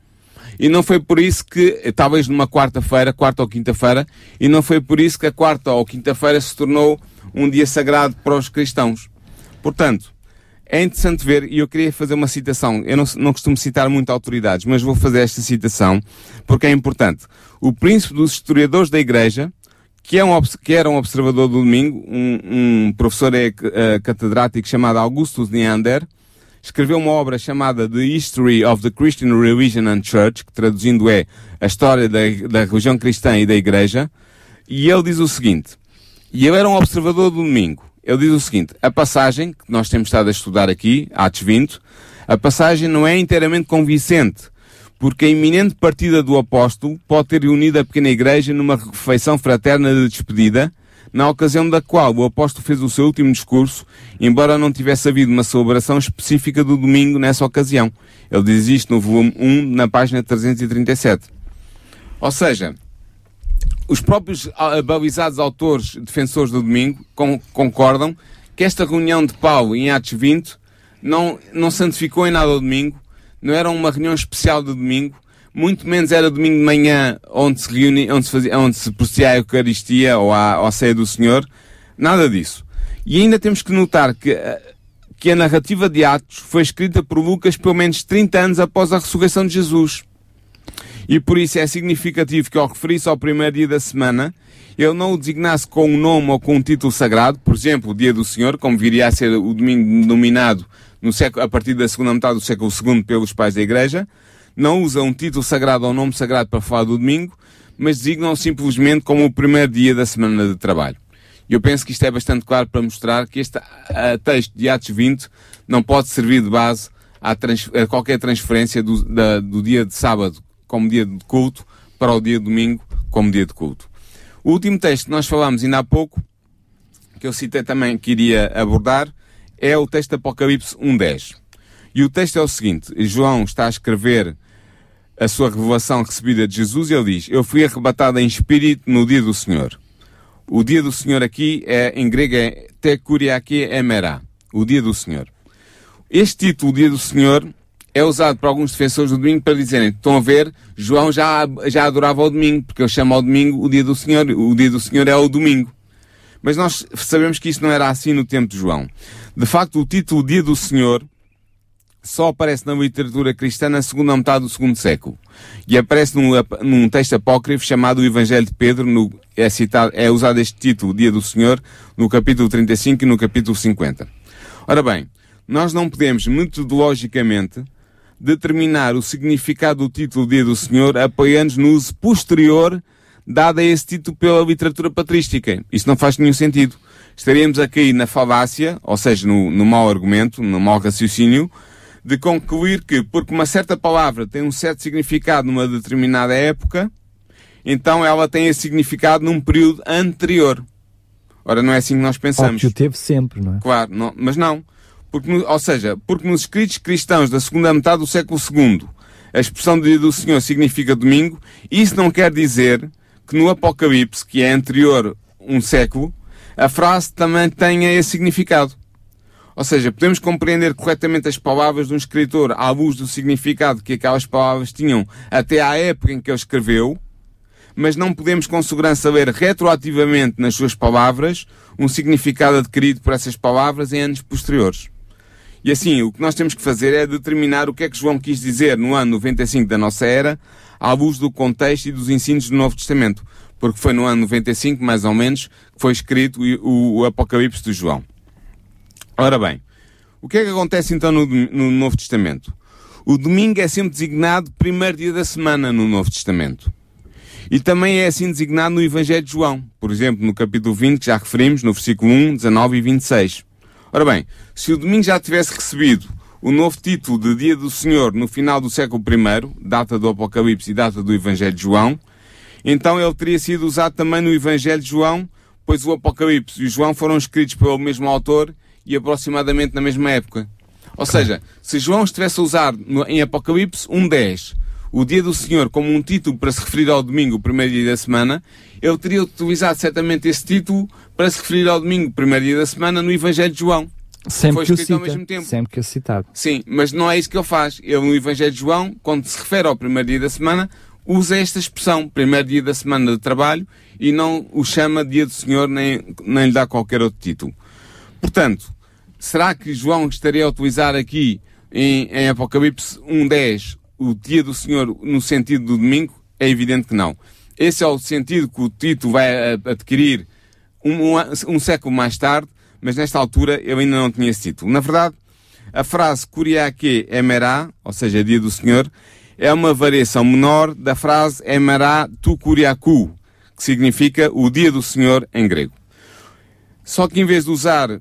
e não foi por isso que, talvez numa quarta-feira, quarta ou quinta-feira, e não foi por isso que a quarta ou quinta-feira se tornou um dia sagrado para os cristãos. Portanto, é interessante ver, e eu queria fazer uma citação. Eu não, não costumo citar muito autoridades, mas vou fazer esta citação porque é importante. O príncipe dos historiadores da Igreja, que, é um, que era um observador do domingo, um, um professor é, uh, catedrático chamado Augustus Neander, escreveu uma obra chamada The History of the Christian Religion and Church, que traduzindo é a história da, da religião cristã e da Igreja, e ele diz o seguinte, e ele era um observador do domingo, ele diz o seguinte, a passagem, que nós temos estado a estudar aqui, Atos 20, a passagem não é inteiramente convincente, porque a iminente partida do apóstolo pode ter unido a pequena igreja numa refeição fraterna de despedida, na ocasião da qual o apóstolo fez o seu último discurso, embora não tivesse havido uma celebração específica do domingo nessa ocasião. Ele diz isto no volume 1, na página 337. Ou seja, os próprios balizados autores defensores do domingo concordam que esta reunião de Paulo em Atos 20 não, não santificou em nada o domingo, não era uma reunião especial de domingo, muito menos era domingo de manhã onde se reúne, onde se fazia, onde se a Eucaristia ou a, ou a ceia do Senhor, nada disso. E ainda temos que notar que, que a narrativa de Atos foi escrita por Lucas pelo menos 30 anos após a ressurreição de Jesus. E por isso é significativo que ao referir-se ao primeiro dia da semana, ele não o designasse com um nome ou com um título sagrado, por exemplo, o Dia do Senhor, como viria a ser o domingo denominado no século, a partir da segunda metade do século II pelos pais da Igreja, não usa um título sagrado ou nome sagrado para falar do domingo, mas designam simplesmente como o primeiro dia da semana de trabalho. Eu penso que isto é bastante claro para mostrar que este texto de Atos 20 não pode servir de base a, trans, a qualquer transferência do, da, do dia de sábado como dia de culto para o dia de domingo como dia de culto. O último texto que nós falámos ainda há pouco, que eu citei também que iria abordar, é o texto de Apocalipse 1.10. E o texto é o seguinte, João está a escrever a sua revelação recebida de Jesus e ele diz, eu fui arrebatado em espírito no dia do Senhor. O dia do Senhor aqui é, em grego é Tekuriaki Emera, o dia do Senhor. Este título, o dia do Senhor, é usado por alguns defensores do domingo para dizerem, estão a ver, João já, já adorava o domingo, porque ele chama o domingo o dia do Senhor, o dia do Senhor é o domingo. Mas nós sabemos que isso não era assim no tempo de João. De facto, o título Dia do Senhor só aparece na literatura cristã na segunda metade do segundo século. E aparece num, num texto apócrifo chamado o Evangelho de Pedro, no, é, citado, é usado este título, Dia do Senhor, no capítulo 35 e no capítulo 50. Ora bem, nós não podemos metodologicamente determinar o significado do título Dia do Senhor apoiando-nos no uso posterior dado a esse título pela literatura patrística. Isso não faz nenhum sentido. Estaríamos a cair na falácia, ou seja, no, no mau argumento, no mau raciocínio, de concluir que, porque uma certa palavra tem um certo significado numa determinada época, então ela tem esse significado num período anterior. Ora, não é assim que nós pensamos. Ou que o teve sempre, não é? Claro, não, mas não. Porque, ou seja, porque nos escritos cristãos da segunda metade do século II, a expressão do dia do Senhor significa domingo, isso não quer dizer que no Apocalipse, que é anterior um século, a frase também tenha esse significado. Ou seja, podemos compreender corretamente as palavras de um escritor à luz do significado que aquelas palavras tinham até à época em que ele escreveu, mas não podemos com segurança ler retroativamente nas suas palavras um significado adquirido por essas palavras em anos posteriores. E assim, o que nós temos que fazer é determinar o que é que João quis dizer no ano 95 da nossa era, à luz do contexto e dos ensinos do Novo Testamento. Porque foi no ano 95, mais ou menos, que foi escrito o, o Apocalipse de João. Ora bem, o que é que acontece então no, no Novo Testamento? O domingo é sempre designado primeiro dia da semana no Novo Testamento. E também é assim designado no Evangelho de João. Por exemplo, no capítulo 20, que já referimos, no versículo 1, 19 e 26. Ora bem, se o domingo já tivesse recebido o novo título de Dia do Senhor no final do século I, data do Apocalipse e data do Evangelho de João, então ele teria sido usado também no Evangelho de João, pois o Apocalipse e o João foram escritos pelo mesmo autor e aproximadamente na mesma época. Ou seja, se João estivesse a usar no, em Apocalipse 1.10 o dia do Senhor como um título para se referir ao domingo, o primeiro dia da semana, ele teria utilizado certamente esse título para se referir ao domingo, o primeiro dia da semana, no Evangelho de João. Sempre que, cita. Sempre que o citado. Sim, mas não é isso que ele faz. Ele, no Evangelho de João, quando se refere ao primeiro dia da semana, usa esta expressão, primeiro dia da semana de trabalho, e não o chama dia do Senhor, nem, nem lhe dá qualquer outro título. Portanto, será que João estaria a utilizar aqui em, em Apocalipse 1.10 o dia do Senhor no sentido do domingo? É evidente que não. Esse é o sentido que o Tito vai adquirir um, um, um século mais tarde, mas nesta altura eu ainda não tinha esse título. Na verdade, a frase Kuriake Emerá, ou seja, dia do Senhor, é uma variação menor da frase Emerá tu Kuriaku, que significa o dia do Senhor em grego. Só que em vez de usar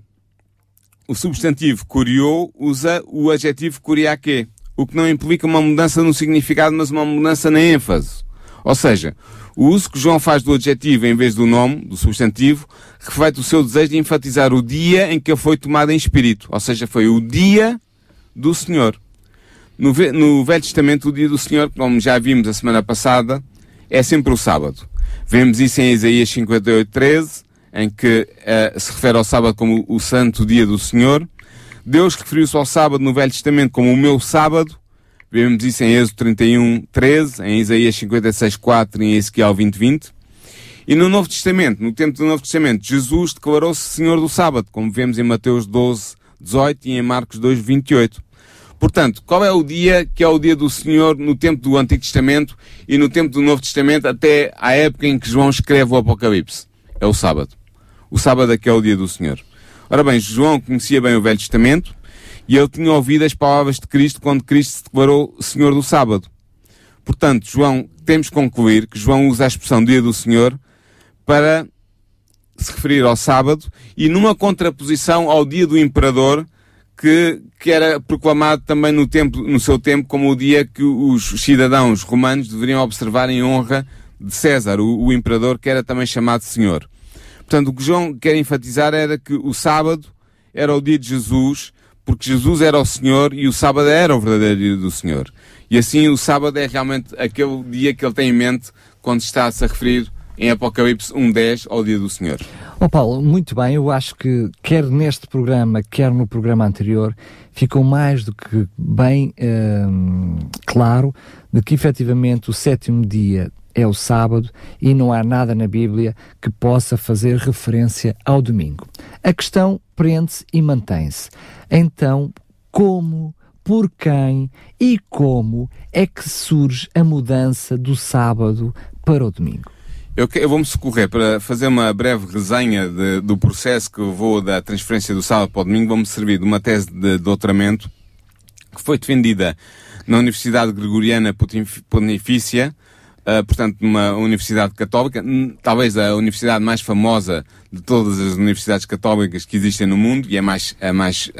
o substantivo Kuriou, usa o adjetivo Kuriake, o que não implica uma mudança no significado, mas uma mudança na ênfase. Ou seja, o uso que João faz do adjetivo em vez do nome, do substantivo, reflete o seu desejo de enfatizar o dia em que ele foi tomado em espírito. Ou seja, foi o dia do Senhor. No, no Velho Testamento, o dia do Senhor, como já vimos a semana passada, é sempre o sábado. Vemos isso em Isaías 58, 13, em que uh, se refere ao sábado como o santo dia do Senhor. Deus referiu-se ao sábado no Velho Testamento como o meu sábado. Vemos isso em Êxodo 31, 13, em Isaías 56, 4 e em Ezequiel 20, 20. E no Novo Testamento, no tempo do Novo Testamento, Jesus declarou-se Senhor do sábado, como vemos em Mateus 12, 18 e em Marcos 2, 28. Portanto, qual é o dia que é o dia do Senhor no tempo do Antigo Testamento e no tempo do Novo Testamento até à época em que João escreve o Apocalipse? É o sábado. O sábado é que é o dia do Senhor. Ora bem, João conhecia bem o Velho Testamento e ele tinha ouvido as palavras de Cristo quando Cristo se declarou Senhor do sábado. Portanto, João, temos que concluir que João usa a expressão dia do Senhor para se referir ao sábado e numa contraposição ao dia do imperador que, que era proclamado também no, tempo, no seu tempo como o dia que os cidadãos romanos deveriam observar em honra de César, o, o imperador, que era também chamado Senhor. Portanto, o que João quer enfatizar era que o sábado era o dia de Jesus, porque Jesus era o Senhor e o sábado era o verdadeiro dia do Senhor. E assim o sábado é realmente aquele dia que ele tem em mente quando está-se a referir em Apocalipse 1.10 ao dia do Senhor. Oh Paulo, muito bem, eu acho que quer neste programa, quer no programa anterior, ficou mais do que bem hum, claro de que efetivamente o sétimo dia é o sábado e não há nada na Bíblia que possa fazer referência ao domingo. A questão prende-se e mantém-se. Então, como, por quem e como é que surge a mudança do sábado para o domingo? Eu, eu vou-me socorrer para fazer uma breve resenha de, do processo que levou da transferência do sábado para o domingo. Vou-me servir de uma tese de doutoramento que foi defendida na Universidade Gregoriana Pontifícia, uh, portanto, numa universidade católica, talvez a universidade mais famosa de todas as universidades católicas que existem no mundo e é mais, a mais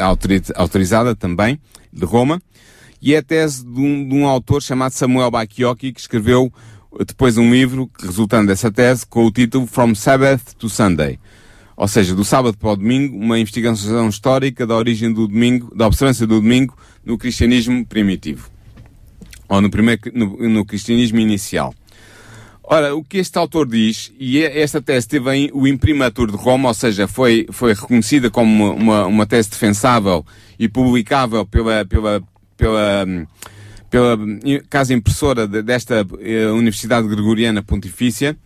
autorizada também, de Roma. E é a tese de um, de um autor chamado Samuel Bacchiocchi, que escreveu depois um livro resultando dessa tese com o título From Sabbath to Sunday. Ou seja, do sábado para o domingo, uma investigação histórica da origem do domingo, da observância do domingo no cristianismo primitivo. Ou no primeiro, no, no cristianismo inicial. Ora, o que este autor diz, e é, esta tese teve o imprimatur de Roma, ou seja, foi, foi reconhecida como uma, uma tese defensável e publicável pela, pela, pela, pela casa impressora desta eh, Universidade Gregoriana Pontifícia,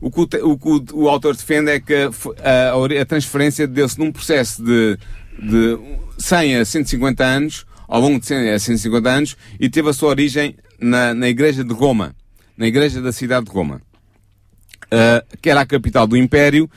o que o, o, o autor defende é que a, a transferência deu-se num processo de, de 100 a 150 anos, ao longo de 100 a 150 anos, e teve a sua origem na, na Igreja de Roma, na Igreja da cidade de Roma, uh, que era a capital do Império,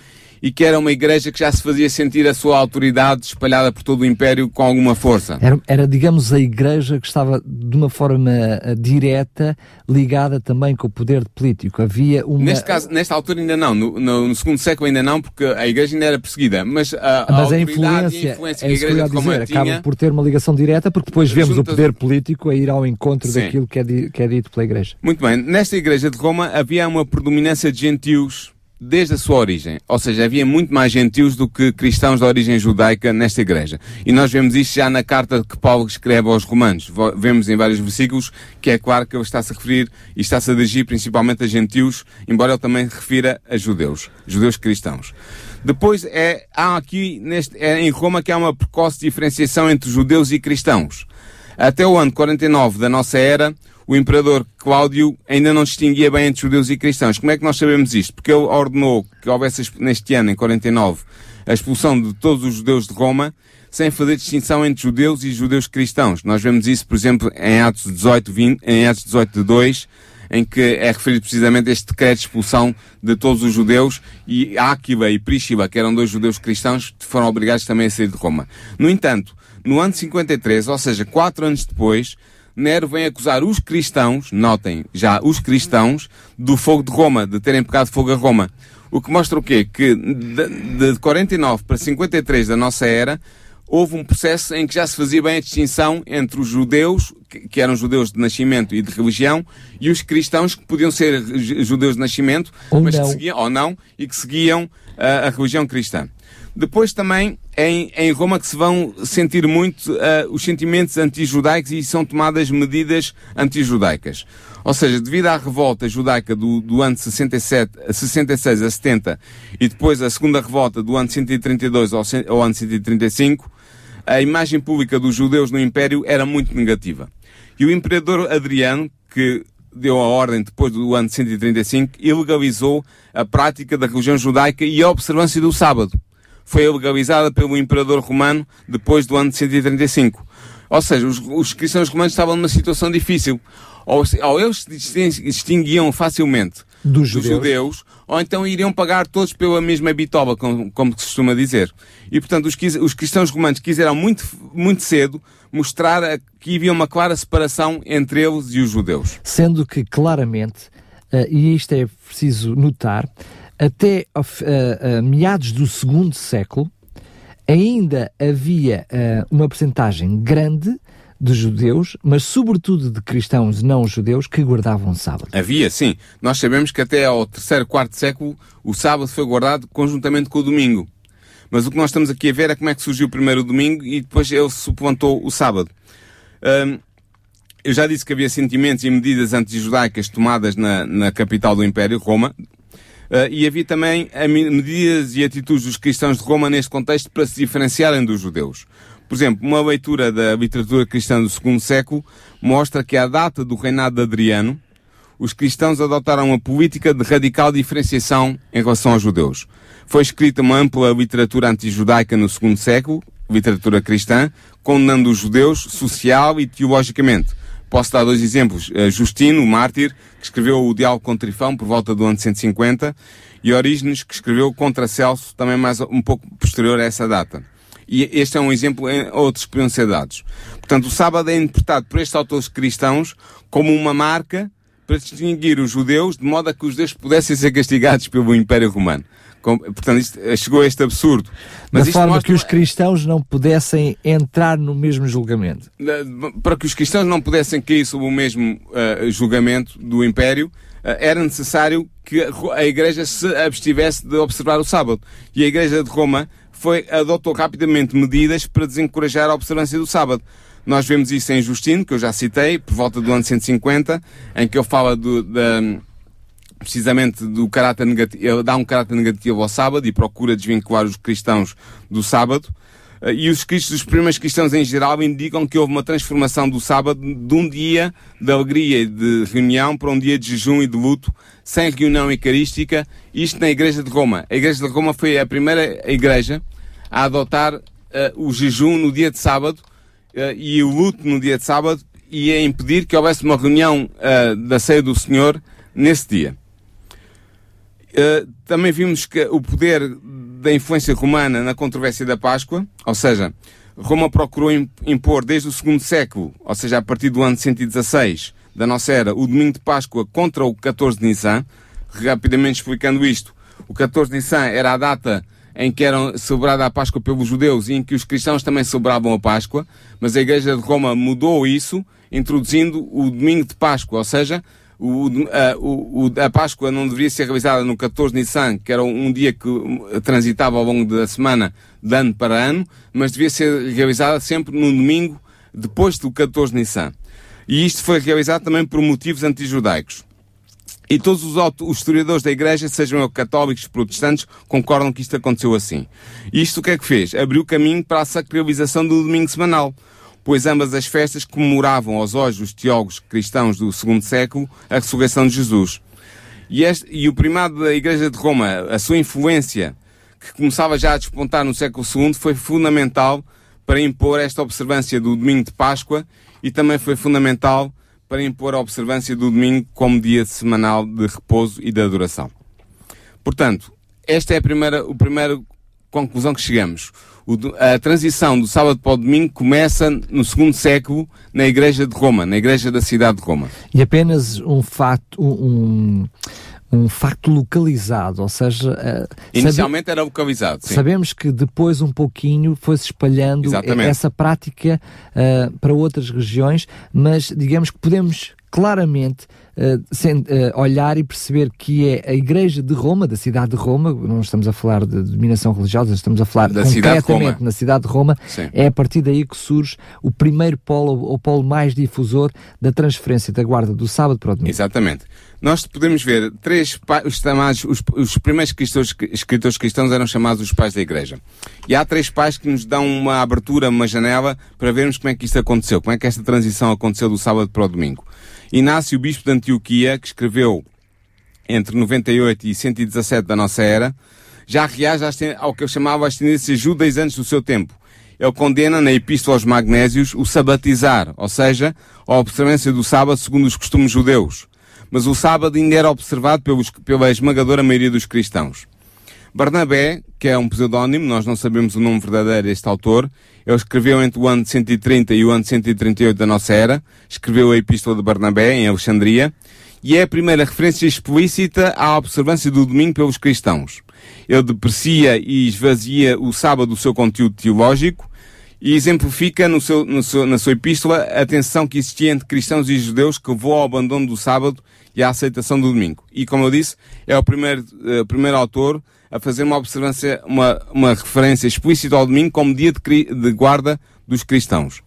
e que era uma igreja que já se fazia sentir a sua autoridade espalhada por todo o Império com alguma força. Era, era digamos, a igreja que estava de uma forma uh, direta ligada também com o poder político. Havia uma... Neste caso, nesta altura ainda não, no, no, no segundo século ainda não, porque a igreja ainda era perseguida, mas a, mas a, a influência, a influência é que a igreja que dizer, tinha, acaba por ter uma ligação direta, porque depois vemos o poder político a ir ao encontro Sim. daquilo que é, que é dito pela igreja. Muito bem, nesta igreja de Roma havia uma predominância de gentios desde a sua origem. Ou seja, havia muito mais gentios do que cristãos de origem judaica nesta igreja. E nós vemos isto já na carta que Paulo escreve aos romanos. Vemos em vários versículos que é claro que ele está-se a referir e está-se a dirigir principalmente a gentios, embora ele também refira a judeus, judeus cristãos. Depois é, há aqui, neste, é em Roma que há uma precoce diferenciação entre judeus e cristãos. Até o ano 49 da nossa era, o imperador Cláudio ainda não distinguia bem entre judeus e cristãos. Como é que nós sabemos isto? Porque ele ordenou que houvesse neste ano, em 49, a expulsão de todos os judeus de Roma, sem fazer distinção entre judeus e judeus cristãos. Nós vemos isso, por exemplo, em Atos 18, 20, em Atos 18 de 2, em que é referido precisamente este decreto de expulsão de todos os judeus e Áquila e Príscila, que eram dois judeus cristãos, foram obrigados também a sair de Roma. No entanto, no ano 53, ou seja, quatro anos depois, Nero vem acusar os cristãos, notem já, os cristãos, do fogo de Roma, de terem pegado fogo a Roma. O que mostra o quê? Que de, de 49 para 53 da nossa era, houve um processo em que já se fazia bem a distinção entre os judeus, que, eram judeus de nascimento e de religião, e os cristãos que podiam ser judeus de nascimento, ou mas não. que seguiam, ou não, e que seguiam a, a religião cristã. Depois também em, em Roma que se vão sentir muito uh, os sentimentos anti-judaicos e são tomadas medidas anti-judaicas. Ou seja, devido à revolta judaica do, do ano 67, 66 a 70 e depois a segunda revolta do ano 132 ao, ao ano 135, a imagem pública dos judeus no Império era muito negativa. E o imperador Adriano, que deu a ordem depois do ano 135, ilegalizou a prática da religião judaica e a observância do sábado foi legalizada pelo imperador romano depois do ano de 135. Ou seja, os, os cristãos romanos estavam numa situação difícil. Ou, ou eles se distinguiam facilmente dos judeus. dos judeus. ou então iriam pagar todos pela mesma bitoba, como, como se costuma dizer. E, portanto, os, os cristãos romanos quiseram muito, muito cedo mostrar que havia uma clara separação entre eles e os judeus. Sendo que, claramente, uh, e isto é preciso notar, até a, a meados do segundo século, ainda havia uma percentagem grande de judeus, mas sobretudo de cristãos não judeus que guardavam o sábado. Havia, sim. Nós sabemos que até ao terceiro, quarto século o sábado foi guardado conjuntamente com o domingo. Mas o que nós estamos aqui a ver é como é que surgiu primeiro o domingo e depois ele suplantou o sábado. Um, eu já disse que havia sentimentos e medidas anti-judaicas tomadas na, na capital do Império, Roma, uh, e havia também medidas e atitudes dos cristãos de Roma neste contexto para se diferenciarem dos judeus. Por exemplo, uma leitura da literatura cristã do segundo século mostra que à data do reinado de Adriano, os cristãos adotaram uma política de radical diferenciação em relação aos judeus. Foi escrita uma ampla literatura antijudaica no segundo século, literatura cristã, condenando os judeus social e teologicamente. Posso dar dois exemplos. Eh, Justino, o mártir, que escreveu o Diálogo com Trifão por volta do ano 150, e Orígenes, que escreveu contra Celso, também mais um pouco posterior a essa data. E este é um exemplo em outros que podiam ser dados. Portanto, o sábado é interpretado por estes autores cristãos como uma marca para distinguir os judeus, de modo a que os judeus pudessem ser castigados pelo Império Romano. Portanto, isto, eh, chegou a este absurdo. Mas da forma mostra... que os cristãos não pudessem entrar no mesmo julgamento. Para que os cristãos não pudessem cair sob o mesmo uh, julgamento do Império, uh, era necessário que a Igreja se abstivesse de observar o sábado. E a Igreja de Roma foi, adotou rapidamente medidas para desencorajar a observância do sábado. Nós vemos isso em Justino, que eu já citei, por volta do ano 150, em que ele fala do, da, precisamente do caráter negativo, dá um caráter negativo ao sábado e procura desvincular os cristãos do sábado. Eh, e os escritos dos primeiros cristãos em geral indicam que houve uma transformação do sábado de um dia de alegria e de reunião para um dia de jejum e de luto, sem reunião eucarística, isto na Igreja de Roma. A Igreja de Roma foi a primeira igreja a adotar uh, o jejum no dia de sábado uh, e o luto no dia de sábado e a impedir que houvesse uma reunião uh, da ceia do Senhor nesse dia. também vimos que o poder da influência romana na controvérsia da Páscoa, ou seja, Roma procurou impor desde o segundo século, ou seja, a partir do ano 116 da nossa era, o domingo de Páscoa contra o 14 de Nissan. Rapidamente explicando isto, o 14 de Nissan era a data em que era celebrada a Páscoa pelos judeus e em que os cristãos também celebravam a Páscoa, mas a Igreja de Roma mudou isso, introduzindo o domingo de Páscoa, ou seja, o, a, o, a Páscoa não deveria ser realizada no 14 de Nissan, que era um dia que transitava ao longo da semana, de ano para ano, mas devia ser realizada sempre no domingo depois do 14 de Nissan. E isto foi realizado também por motivos antijudaicos. E todos os, os historiadores da Igreja, sejam católicos protestantes, concordam que isto aconteceu assim. E isto o que é que fez? Abriu caminho para a sacralização do domingo semanal, pois ambas as festas comemoravam aos olhos dos teólogos cristãos do segundo século a ressurreição de Jesus. E, este, e o primado da Igreja de Roma, a sua influência, que começava já a despontar no século II, foi fundamental para impor esta observância do domingo de Páscoa e também foi fundamental para impor a observância do domingo como dia semanal de repouso e de adoração. Portanto, esta é a primeira, a primeira conclusão que chegamos. O, a transição do sábado para o domingo começa no segundo século na Igreja de Roma, na Igreja da cidade de Roma. E apenas um facto, um, um facto localizado, ou seja... Uh, Inicialmente era localizado, sim. Sabemos que depois um pouquinho foi-se espalhando Exatamente. essa prática uh, para outras regiões, mas digamos que podemos claramente olhar e perceber que é a Igreja de Roma, da cidade de Roma, não estamos a falar de dominação religiosa, estamos a falar da concretamente na cidade de Roma, Sim. é a partir daí que surge o primeiro polo, o polo mais difusor da transferência da guarda do sábado para o domingo. Exatamente. Nós podemos ver três os, chamados, os, os primeiros cristãos, escritores cristãos eram chamados os pais da igreja. E há três pais que nos dão uma abertura, uma janela para vermos como é que isto aconteceu, como é que esta transição aconteceu do sábado para o domingo. Inácio, bispo de Antioquia, que escreveu entre 98 e 117 da nossa era, já reage ao que eu chamava as tendências judas antes do seu tempo. Ele condena na Epístola aos Magnésios o sabatizar, ou seja, a observância do sábado segundo os costumes judeus. Mas o sábado ainda era observado pelos, pela esmagadora maioria dos cristãos. Barnabé, que é um pseudónimo, nós não sabemos o nome verdadeiro deste autor, ele escreveu entre o ano 130 e o ano 138 da nossa era, escreveu a Epístola de Barnabé, em Alexandria, e é a primeira referência explícita à observância do domingo pelos cristãos. Ele deprecia e esvazia o sábado do seu conteúdo teológico e exemplifica no seu, no seu, na sua epístola a tensão que existia entre cristãos e judeus que levou ao abandono do sábado e à aceitação do domingo. E como eu disse, é o primeiro, uh, primeiro autor a fazer uma observância, uma, uma referência explícita ao domingo como dia de, de guarda dos cristãos.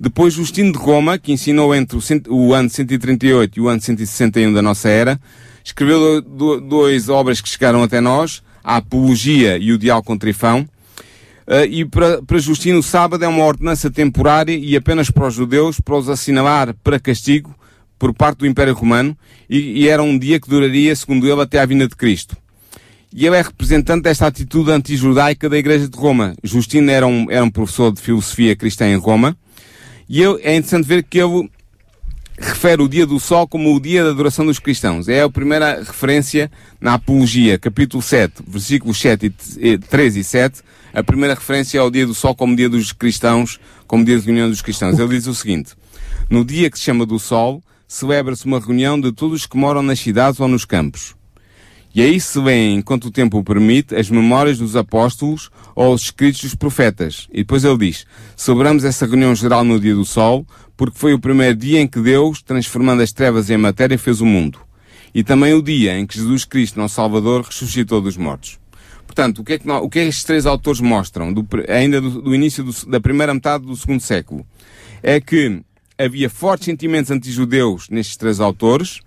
Depois, Justino de Roma, que ensinou entre o, o, ano 138 e o ano 161 da nossa era, escreveu do, duas obras que chegaram até nós, a Apologia e o Diálogo com Trifão. Uh, e para, para Justino, o sábado é uma ordenança temporária e apenas para os judeus, para os assinalar para castigo por parte do Império Romano, e, e era um dia que duraria, segundo ele, até à vinda de Cristo. E ele é representante desta atitude anti-judaica da Igreja de Roma. Justino era um, era um professor de filosofia cristã em Roma, e eu, é interessante ver que ele refere o dia do sol como o dia da adoração dos cristãos. É a primeira referência na Apologia, capítulo 7, versículos 7 e 3 e 7. A primeira referência ao dia do sol como dia dos cristãos, como dia de reunião dos cristãos. Ele diz o seguinte: No dia que se chama do sol, celebra-se uma reunião de todos os que moram nas cidades ou nos campos. E aí se lêem, enquanto o tempo o permite, as memórias dos apóstolos ou os escritos dos profetas. E depois ele diz, celebramos essa reunião geral no dia do sol, porque foi o primeiro dia em que Deus, transformando as trevas em matéria, fez o mundo. E também o dia em que Jesus Cristo, nosso Salvador, ressuscitou dos mortos. Portanto, o que é que, o que, é que estes três autores mostram, do, ainda do, do início do, da primeira metade do segundo século? É que havia fortes sentimentos anti-judeus nestes três autores,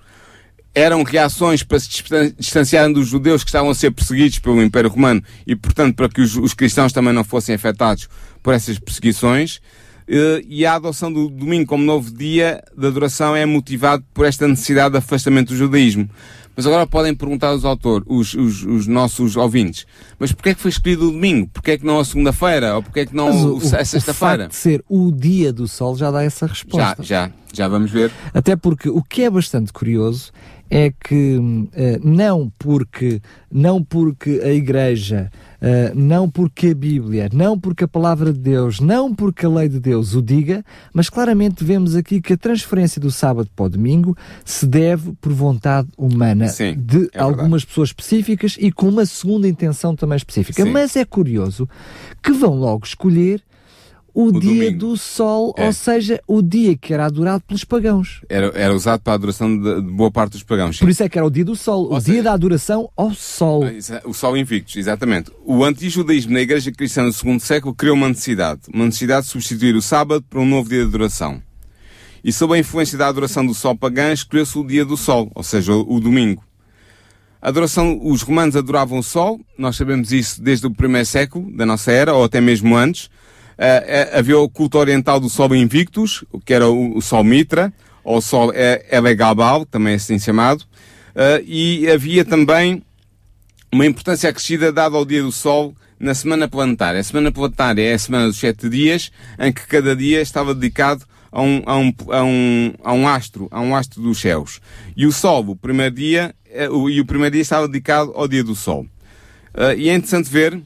eram reações para se distanciarem dos judeus que estavam a ser perseguidos pelo Império Romano e, portanto, para que os, os cristãos também não fossem afetados por essas perseguições. Eh, e a adoção do domingo como novo dia de adoração é motivado por esta necessidade de afastamento do judaísmo. Mas agora podem perguntar aos autores, os, os, os, nossos ouvintes, mas porquê é que foi escolhido o domingo? Porquê é que não a segunda-feira? Ou porquê é que não o, a sexta-feira? de ser o dia do sol já dá essa resposta. Já, já, já vamos ver. Até porque o que é bastante curioso é que uh, não porque não porque a Igreja, uh, não porque a Bíblia, não porque a Palavra de Deus, não porque a lei de Deus o diga, mas claramente vemos aqui que a transferência do sábado para o domingo se deve por vontade humana Sim, de é algumas pessoas específicas e com uma segunda intenção também específica. Sim. Mas é curioso que vão logo escolher o, O dia domingo. do sol, É. ou seja, o dia que era adorado pelos pagãos. Era, era usado para a adoração de, de boa parte dos pagãos. sim. Por isso é que era o dia do sol, o Ou dia seja- da adoração ao sol. Ah, é- O Sol Invictus, exatamente. O antijudaísmo na Igreja Cristã do segundo século criou uma necessidade. Uma necessidade de substituir o sábado por um novo dia de adoração. E sob a influência da adoração do sol pagã, escolheu-se o dia do sol, ou seja, o, o domingo. A adoração, os romanos adoravam o sol, nós sabemos isso desde o primeiro século da nossa era, ou até mesmo antes. Ah, havia o culto oriental do sol Invictus, que era o, o sol Mitra, ou sol Elegabal, também é assim chamado. Ah, e havia também uma importância acrescida dada ao dia do Sol na semana planetária. A semana planetária é a semana dos sete dias, em que cada dia estava dedicado a um, a um, a um, a um astro, a um astro dos céus. E o Sol, o primeiro dia, e o primeiro dia estava dedicado ao dia do Sol. Ah, e é interessante ver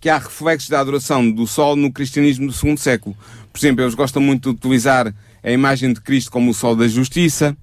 que há reflexos da adoração do Sol no cristianismo do segundo século. Por exemplo, eles gostam muito de utilizar a imagem de Cristo como o Sol da Justiça.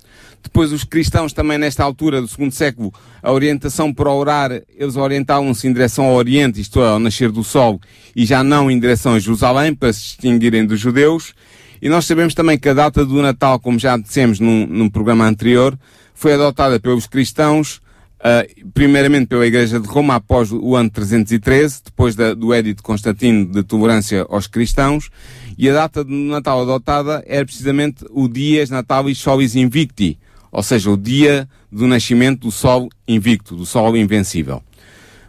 Depois, os cristãos também, nesta altura do segundo século, a orientação para orar, eles orientavam-se em direção ao Oriente, isto é, ao nascer do Sol, e já não em direção a Jerusalém, para se distinguirem dos judeus. E nós sabemos também que a data do Natal, como já dissemos num, num programa anterior, foi adotada pelos cristãos Uh, primeiramente pela Igreja de Roma após o ano 313, depois da- do Édito de Constantino de tolerância aos cristãos, e a data de Natal adotada era precisamente o Dias Natalis Solis Invicti, ou seja, o dia do nascimento do Sol invicto, do Sol invencível.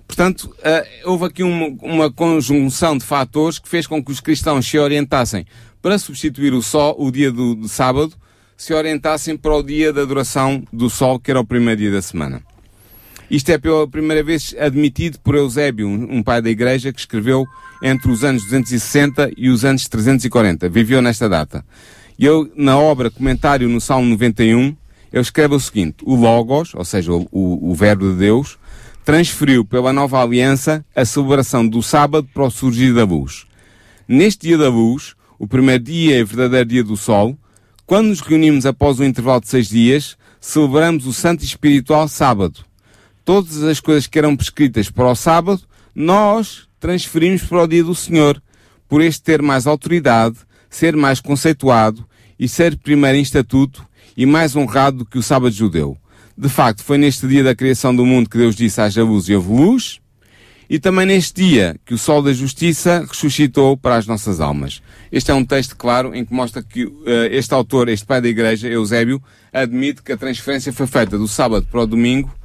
Portanto, uh, houve aqui uma, uma conjunção de fatores que fez com que os cristãos se orientassem para substituir o sol, o dia do, de sábado, se orientassem para o dia da adoração do sol, que era o primeiro dia da semana. Isto é pela primeira vez admitido por Eusébio, um pai da igreja que escreveu entre os anos 260 e os anos 340. Viveu nesta data. E eu, na obra Comentário no Salmo 91, ele escreve o seguinte, o Logos, ou seja, o, o, o Verbo de Deus, transferiu pela nova aliança a celebração do sábado para o surgir da luz. Neste dia da luz, o primeiro dia o verdadeiro dia do sol, quando nos reunimos após um intervalo de seis dias, celebramos o santo e espiritual sábado. Todas as coisas que eram prescritas para o sábado, nós transferimos para o dia do Senhor, por este ter mais autoridade, ser mais conceituado e ser primeiro em estatuto e mais honrado do que o sábado judeu. De facto, foi neste dia da criação do mundo que Deus disse haja luz e houve luz, e também neste dia que o sol da justiça ressuscitou para as nossas almas. Este é um texto claro em que mostra que uh, este autor, este pai da igreja, Eusébio, admite que a transferência foi feita do sábado para o domingo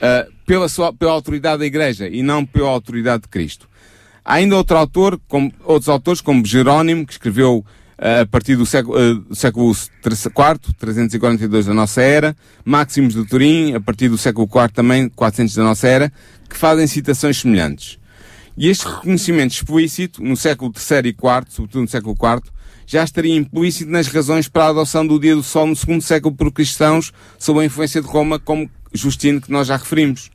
uh, pela, sua, pela autoridade da igreja e não pela autoridade de Cristo. Há ainda outro autor, como, outros autores, como Jerónimo, que escreveu a partir do século, uh, século IV, 342 da nossa era, Máximos de Turim, a partir do século IV também, 400 da nossa era, que fazem citações semelhantes. E este reconhecimento explícito, no século III e IV, sobretudo no século IV, já estaria implícito nas razões para a adoção do dia do sol no segundo século por cristãos, sob a influência de Roma, como Justino, que nós já referimos.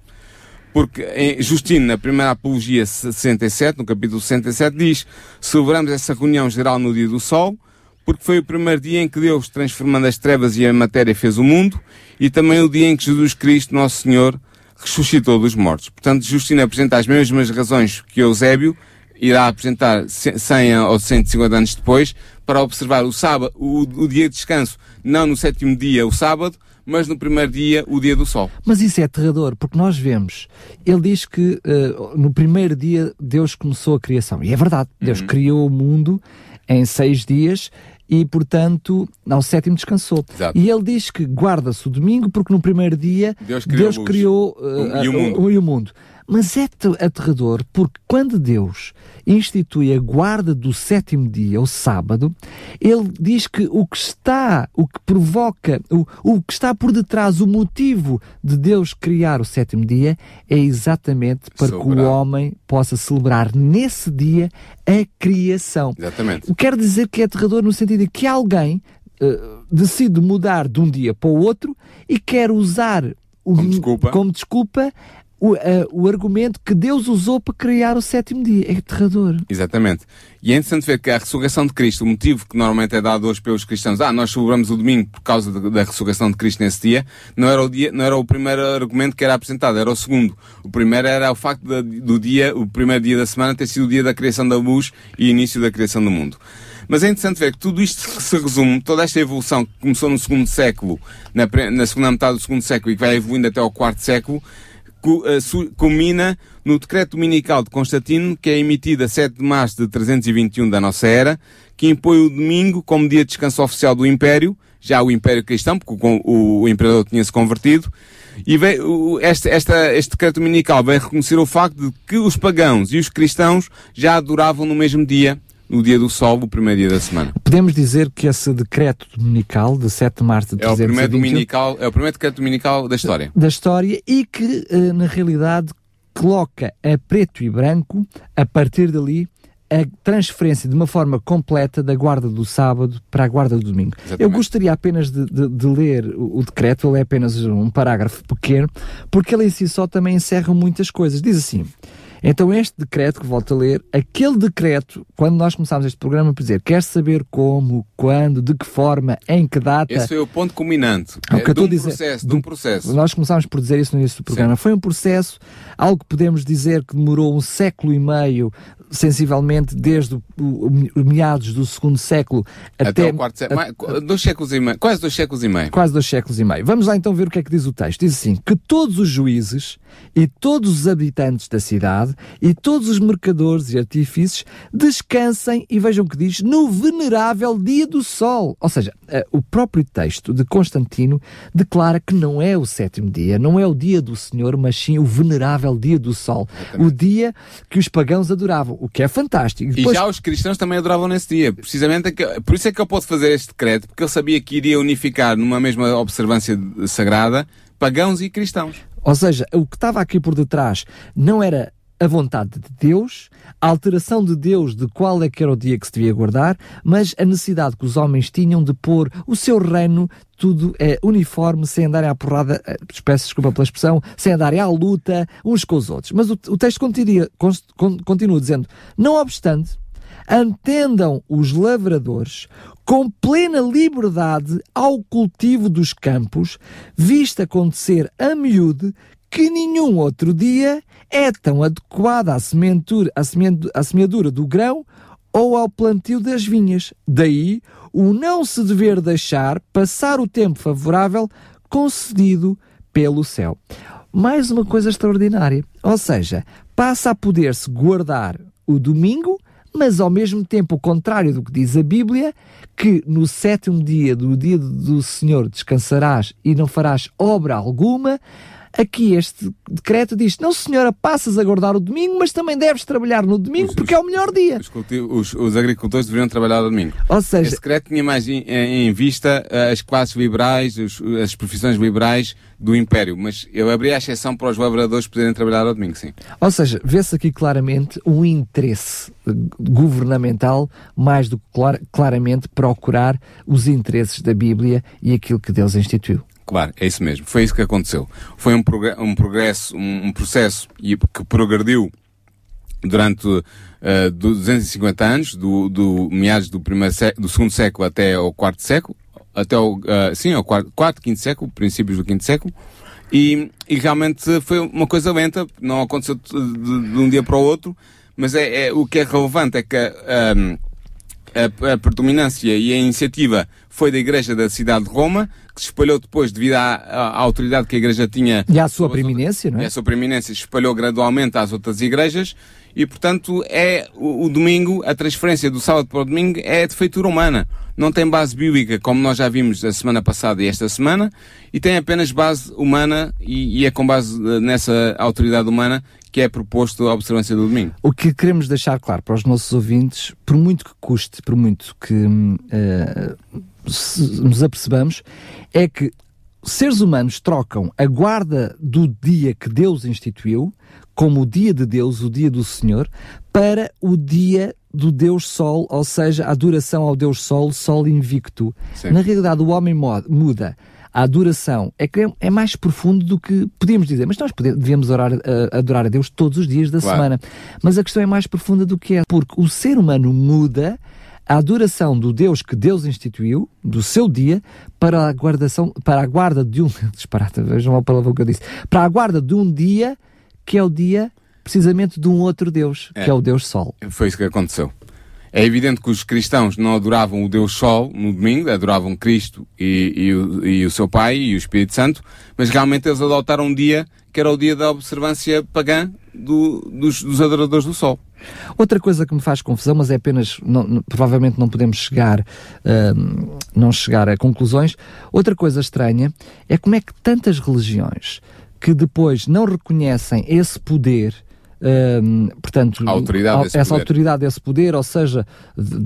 Porque em Justino, na primeira apologia 67, no capítulo 67, diz, celebramos essa reunião geral no dia do sol, porque foi o primeiro dia em que Deus, transformando as trevas e a matéria, fez o mundo, e também o dia em que Jesus Cristo, nosso Senhor, ressuscitou dos mortos. Portanto, Justino apresenta as mesmas razões que Eusébio irá apresentar 100 ou 150 anos depois, para observar o sábado, o, o dia de descanso, não no sétimo dia, o sábado, mas no primeiro dia, o dia do sol. Mas isso é aterrador, porque nós vemos, ele diz que uh, no primeiro dia Deus começou a criação. E é verdade, Deus uhum. criou o mundo em seis dias e, portanto, ao sétimo descansou. Exato. E ele diz que guarda-se o domingo porque no primeiro dia Deus criou, Deus criou uh, e, o mundo. Uh, e o mundo. Mas é aterrador porque quando Deus institui a guarda do sétimo dia, o sábado, ele diz que o que está, o que provoca, o, o que está por detrás, o motivo de Deus criar o sétimo dia é exatamente para Celebrar. que o homem possa celebrar nesse dia a criação. Exatamente. O que quer dizer que é aterrador no sentido de que alguém uh, decide mudar de um dia para o outro e quer usar como desculpa, como desculpa o, uh, o argumento que Deus usou para criar o sétimo dia. É aterrador. Exatamente. E é interessante ver que a ressurreição de Cristo, o motivo que normalmente é dado hoje pelos cristãos, ah, nós celebramos o domingo por causa de, da ressurreição de Cristo nesse dia, não era, o dia, não era o primeiro argumento que era apresentado, era o segundo. O primeiro era o facto do dia, o primeiro dia da semana ter sido o dia da criação da luz e início da criação do mundo. Mas é interessante ver que tudo isto se resume, toda esta evolução que começou no segundo século, na, na segunda metade do segundo século e que vai evoluindo até ao quarto século, culmina no decreto dominical de Constantino, que é emitido a 7 de março de 321 da nossa era, que impõe o domingo como dia de descanso oficial do Império, já o Império Cristão, porque o, o Imperador tinha se convertido, e este, esta, este decreto dominical vem reconhecer o facto de que os pagãos e os cristãos já adoravam no mesmo dia no dia do sol, o primeiro dia da semana. Podemos dizer que esse decreto dominical de 7 de março de é o primeiro dominical É o primeiro decreto dominical da história. Da história e que, eh, na realidade, coloca a preto e branco, a partir dali, a transferência de uma forma completa da guarda do sábado para a guarda do domingo. Exatamente. Eu gostaria apenas de, de, de ler o, o, decreto, ele é apenas um parágrafo pequeno, porque ele em si só também encerra muitas coisas. Diz assim: então, este decreto, que volto a ler, aquele decreto, quando nós começámos este programa, por dizer, quer saber como, quando, de que forma, em que data. Esse foi o ponto culminante. É, é, de, um dizer, processo, de um processo. Nós começámos por dizer isso no início do programa. Sim. Foi um processo, algo que podemos dizer que demorou um século e meio, sensivelmente desde meados do segundo século até, até o quarto século. A, dois séculos e meio. Quase dois séculos e meio. Quase dois séculos e meio. Vamos lá então ver o que é que diz o texto. Diz assim: que todos os juízes e todos os habitantes da cidade e todos os mercadores e artífices descansem e vejam o que diz no venerável dia do sol. Ou seja, eh, o próprio texto de Constantino declara que não é o sétimo dia, não é o dia do Senhor, mas sim o venerável dia do sol, Exatamente. o dia que os pagãos adoravam, o que é fantástico. E, depois... e já os cristãos também adoravam nesse dia, precisamente por isso é que eu posso fazer este decreto, porque eu sabia que iria unificar numa mesma observância sagrada pagãos e cristãos. Ou seja, o que estava aqui por detrás não era a vontade de Deus, a alteração de Deus de qual é que era o dia que se devia guardar, mas a necessidade que os homens tinham de pôr o seu reino tudo é uniforme, sem andarem à porrada, eh, peço desculpa pela expressão, sem andarem à luta uns com os outros. Mas o, o texto continua, continua dizendo, não obstante, Atendam os lavradores com plena liberdade ao cultivo dos campos, visto acontecer a miúde que nenhum outro dia é tão adequada à semeadura, à à semeadura do grão ou ao plantio das vinhas. Daí o não se dever deixar passar o tempo favorável concedido pelo céu. Mais uma coisa extraordinária, ou seja, passa a poder-se guardar o domingo, mas ao mesmo tempo o contrário do que diz a Bíblia, que no sétimo dia do dia do Senhor descansarás e não farás obra alguma, Aqui este decreto diz: não, senhora, passas a guardar o domingo, mas também deves trabalhar no domingo Os- porque é o melhor dia. Os, os- os agricultores deveriam trabalhar ao domingo. Ou seja, Esse decreto tinha mais em, em vista eh, as classes liberais, os- as profissões liberais do Império, mas eu abri a exceção para os lavradores poderem trabalhar ao domingo, sim. Ou seja, vê-se aqui claramente um interesse eh, governamental mais do que clar- claramente procurar os interesses da Bíblia e aquilo que Deus instituiu. Claro, é isso mesmo. Foi isso que aconteceu. Foi um, progre- um progresso, um, um processo que progrediu durante eh, 250 anos, do, do meados do, primeiro do segundo século até ao quarto século, até o, eh, sim, ao quarto, quarto, quinto século, princípios do quinto século, e, e realmente foi uma coisa lenta, não aconteceu de, de- de um dia para o outro, mas é, é- o que é relevante é que ahm, a, a predominância e a iniciativa foi da Igreja da cidade de Roma, que se espalhou depois devido à, à- à autoridade que a Igreja tinha E à sua preeminência, não e é? a sua preeminência se espalhou gradualmente às outras igrejas e, portanto, é o, o domingo, a transferência do sábado para o domingo é de feitura humana. Não tem base bíblica, como nós já vimos a semana passada e esta semana, e tem apenas base humana e, e é com base eh, nessa autoridade humana que é proposto a observância do domingo. O que queremos deixar claro para os nossos ouvintes, por muito que custe, por muito que se- nos apercebamos, é que seres humanos trocam a guarda do dia que Deus instituiu, como o dia de Deus, o dia do Senhor, para o dia do Deus Sol, ou seja, a adoração ao Deus Sol, Sol invicto. Sim. Na realidade, o homem muda. A adoração é que é- mais profundo do que podíamos dizer, mas nós pode- devemos orar, eh, adorar a Deus todos os dias da Claro. semana. Mas a questão é mais profunda do que é, porque o ser humano muda a adoração do Deus que Deus instituiu, do seu dia, para a guardação, para a guarda de um, disparate, vejam lá a palavra que eu disse, para a guarda de um dia que é o dia precisamente de um outro Deus, É. que é o Deus Sol. Foi isso que aconteceu. É evidente que os cristãos não adoravam o Deus Sol no domingo, adoravam Cristo e, e o, e o seu Pai e o Espírito Santo, mas realmente eles adotaram um dia que era o dia da observância pagã do- dos, dos adoradores do Sol. Outra coisa que me faz confusão, mas é apenas, não- provavelmente não podemos chegar, ahm, não chegar a conclusões. Outra coisa estranha é como é que tantas religiões que depois não reconhecem esse poder, portanto, A autoridade essa poder. autoridade desse poder, ou seja,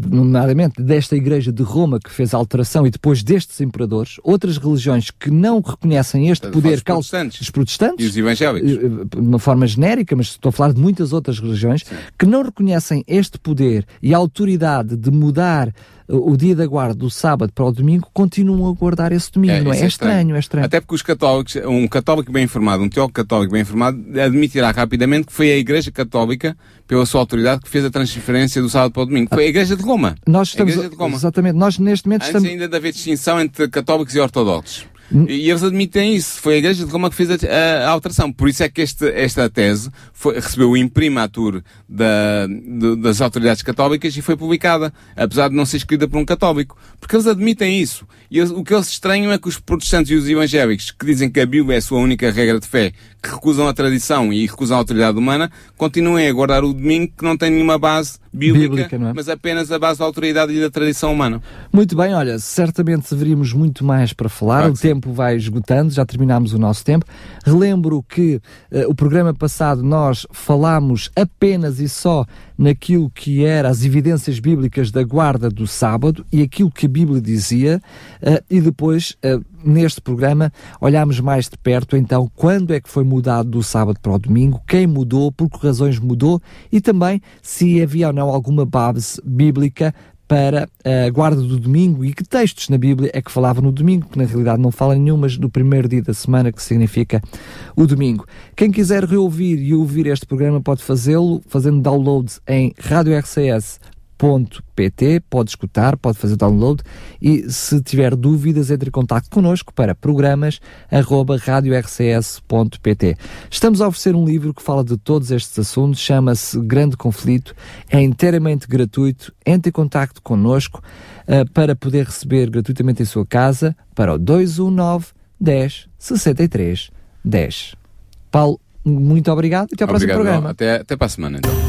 nomeadamente desta igreja de Roma que fez a alteração e depois destes imperadores, outras religiões que não reconhecem este Os poder, cal- protestantes. os protestantes, E os evangélicos. eh, de uma forma genérica, mas estou a falar de muitas outras religiões que não reconhecem este poder e a autoridade de mudar eh, o dia da guarda do sábado para o domingo, continuam a guardar esse domingo, não é? isso É estranho, é estranho. Até porque os católicos, um católico bem informado, um teólogo católico bem informado, admitirá rapidamente que foi a Igreja Católica, pela sua autoridade, que fez a transferência do sábado para o domingo. Foi a Igreja de Roma. Nós a estamos, Igreja de Roma. exatamente, nós neste momento Antes estamos, ainda de haver distinção entre católicos e ortodoxos. E eles admitem isso. Foi a Igreja de Roma que fez a, a- a alteração. Por isso é que este- esta tese foi- recebeu o imprimatur da- do- das autoridades católicas e foi publicada, apesar de não ser escrita por um católico. Porque eles admitem isso. E eles- o que eles estranham é que os protestantes e os evangélicos, que dizem que a Bíblia é a sua única regra de fé, que recusam a tradição e recusam a autoridade humana, continuem a guardar o domingo que não tem nenhuma base bíblica, Bíblica, é? mas apenas a base da autoridade e da tradição humana. Muito bem, olha, certamente teríamos muito mais para falar, Claro o sim. tempo vai esgotando, já terminámos o nosso tempo. Relembro que eh, o programa passado nós falámos apenas e só naquilo que era as evidências bíblicas da guarda do sábado e aquilo que a Bíblia dizia, eh, e depois, eh, neste programa, olhámos mais de perto então quando é que foi mudado do sábado para o domingo, quem mudou, por que razões mudou e também se havia ou não alguma base bíblica para a guarda do domingo e que textos na Bíblia é que falavam no domingo, que na realidade não fala nenhum, mas do primeiro dia da semana, que significa o domingo. Quem quiser reouvir e ouvir este programa pode fazê-lo fazendo download em pt pode escutar, pode fazer download e se tiver dúvidas entre em contato connosco para programas arroba radiorcs.pt. Estamos a oferecer um livro que fala de todos estes assuntos, chama-se Grande Conflito, é inteiramente gratuito, entre em contato connosco uh, para poder receber gratuitamente em sua casa para o 219 10 63 10. Paulo, muito obrigado e até ao Obrigado, próximo programa. Até, até para a semana então.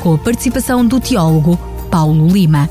com a participação do teólogo Paulo Lima.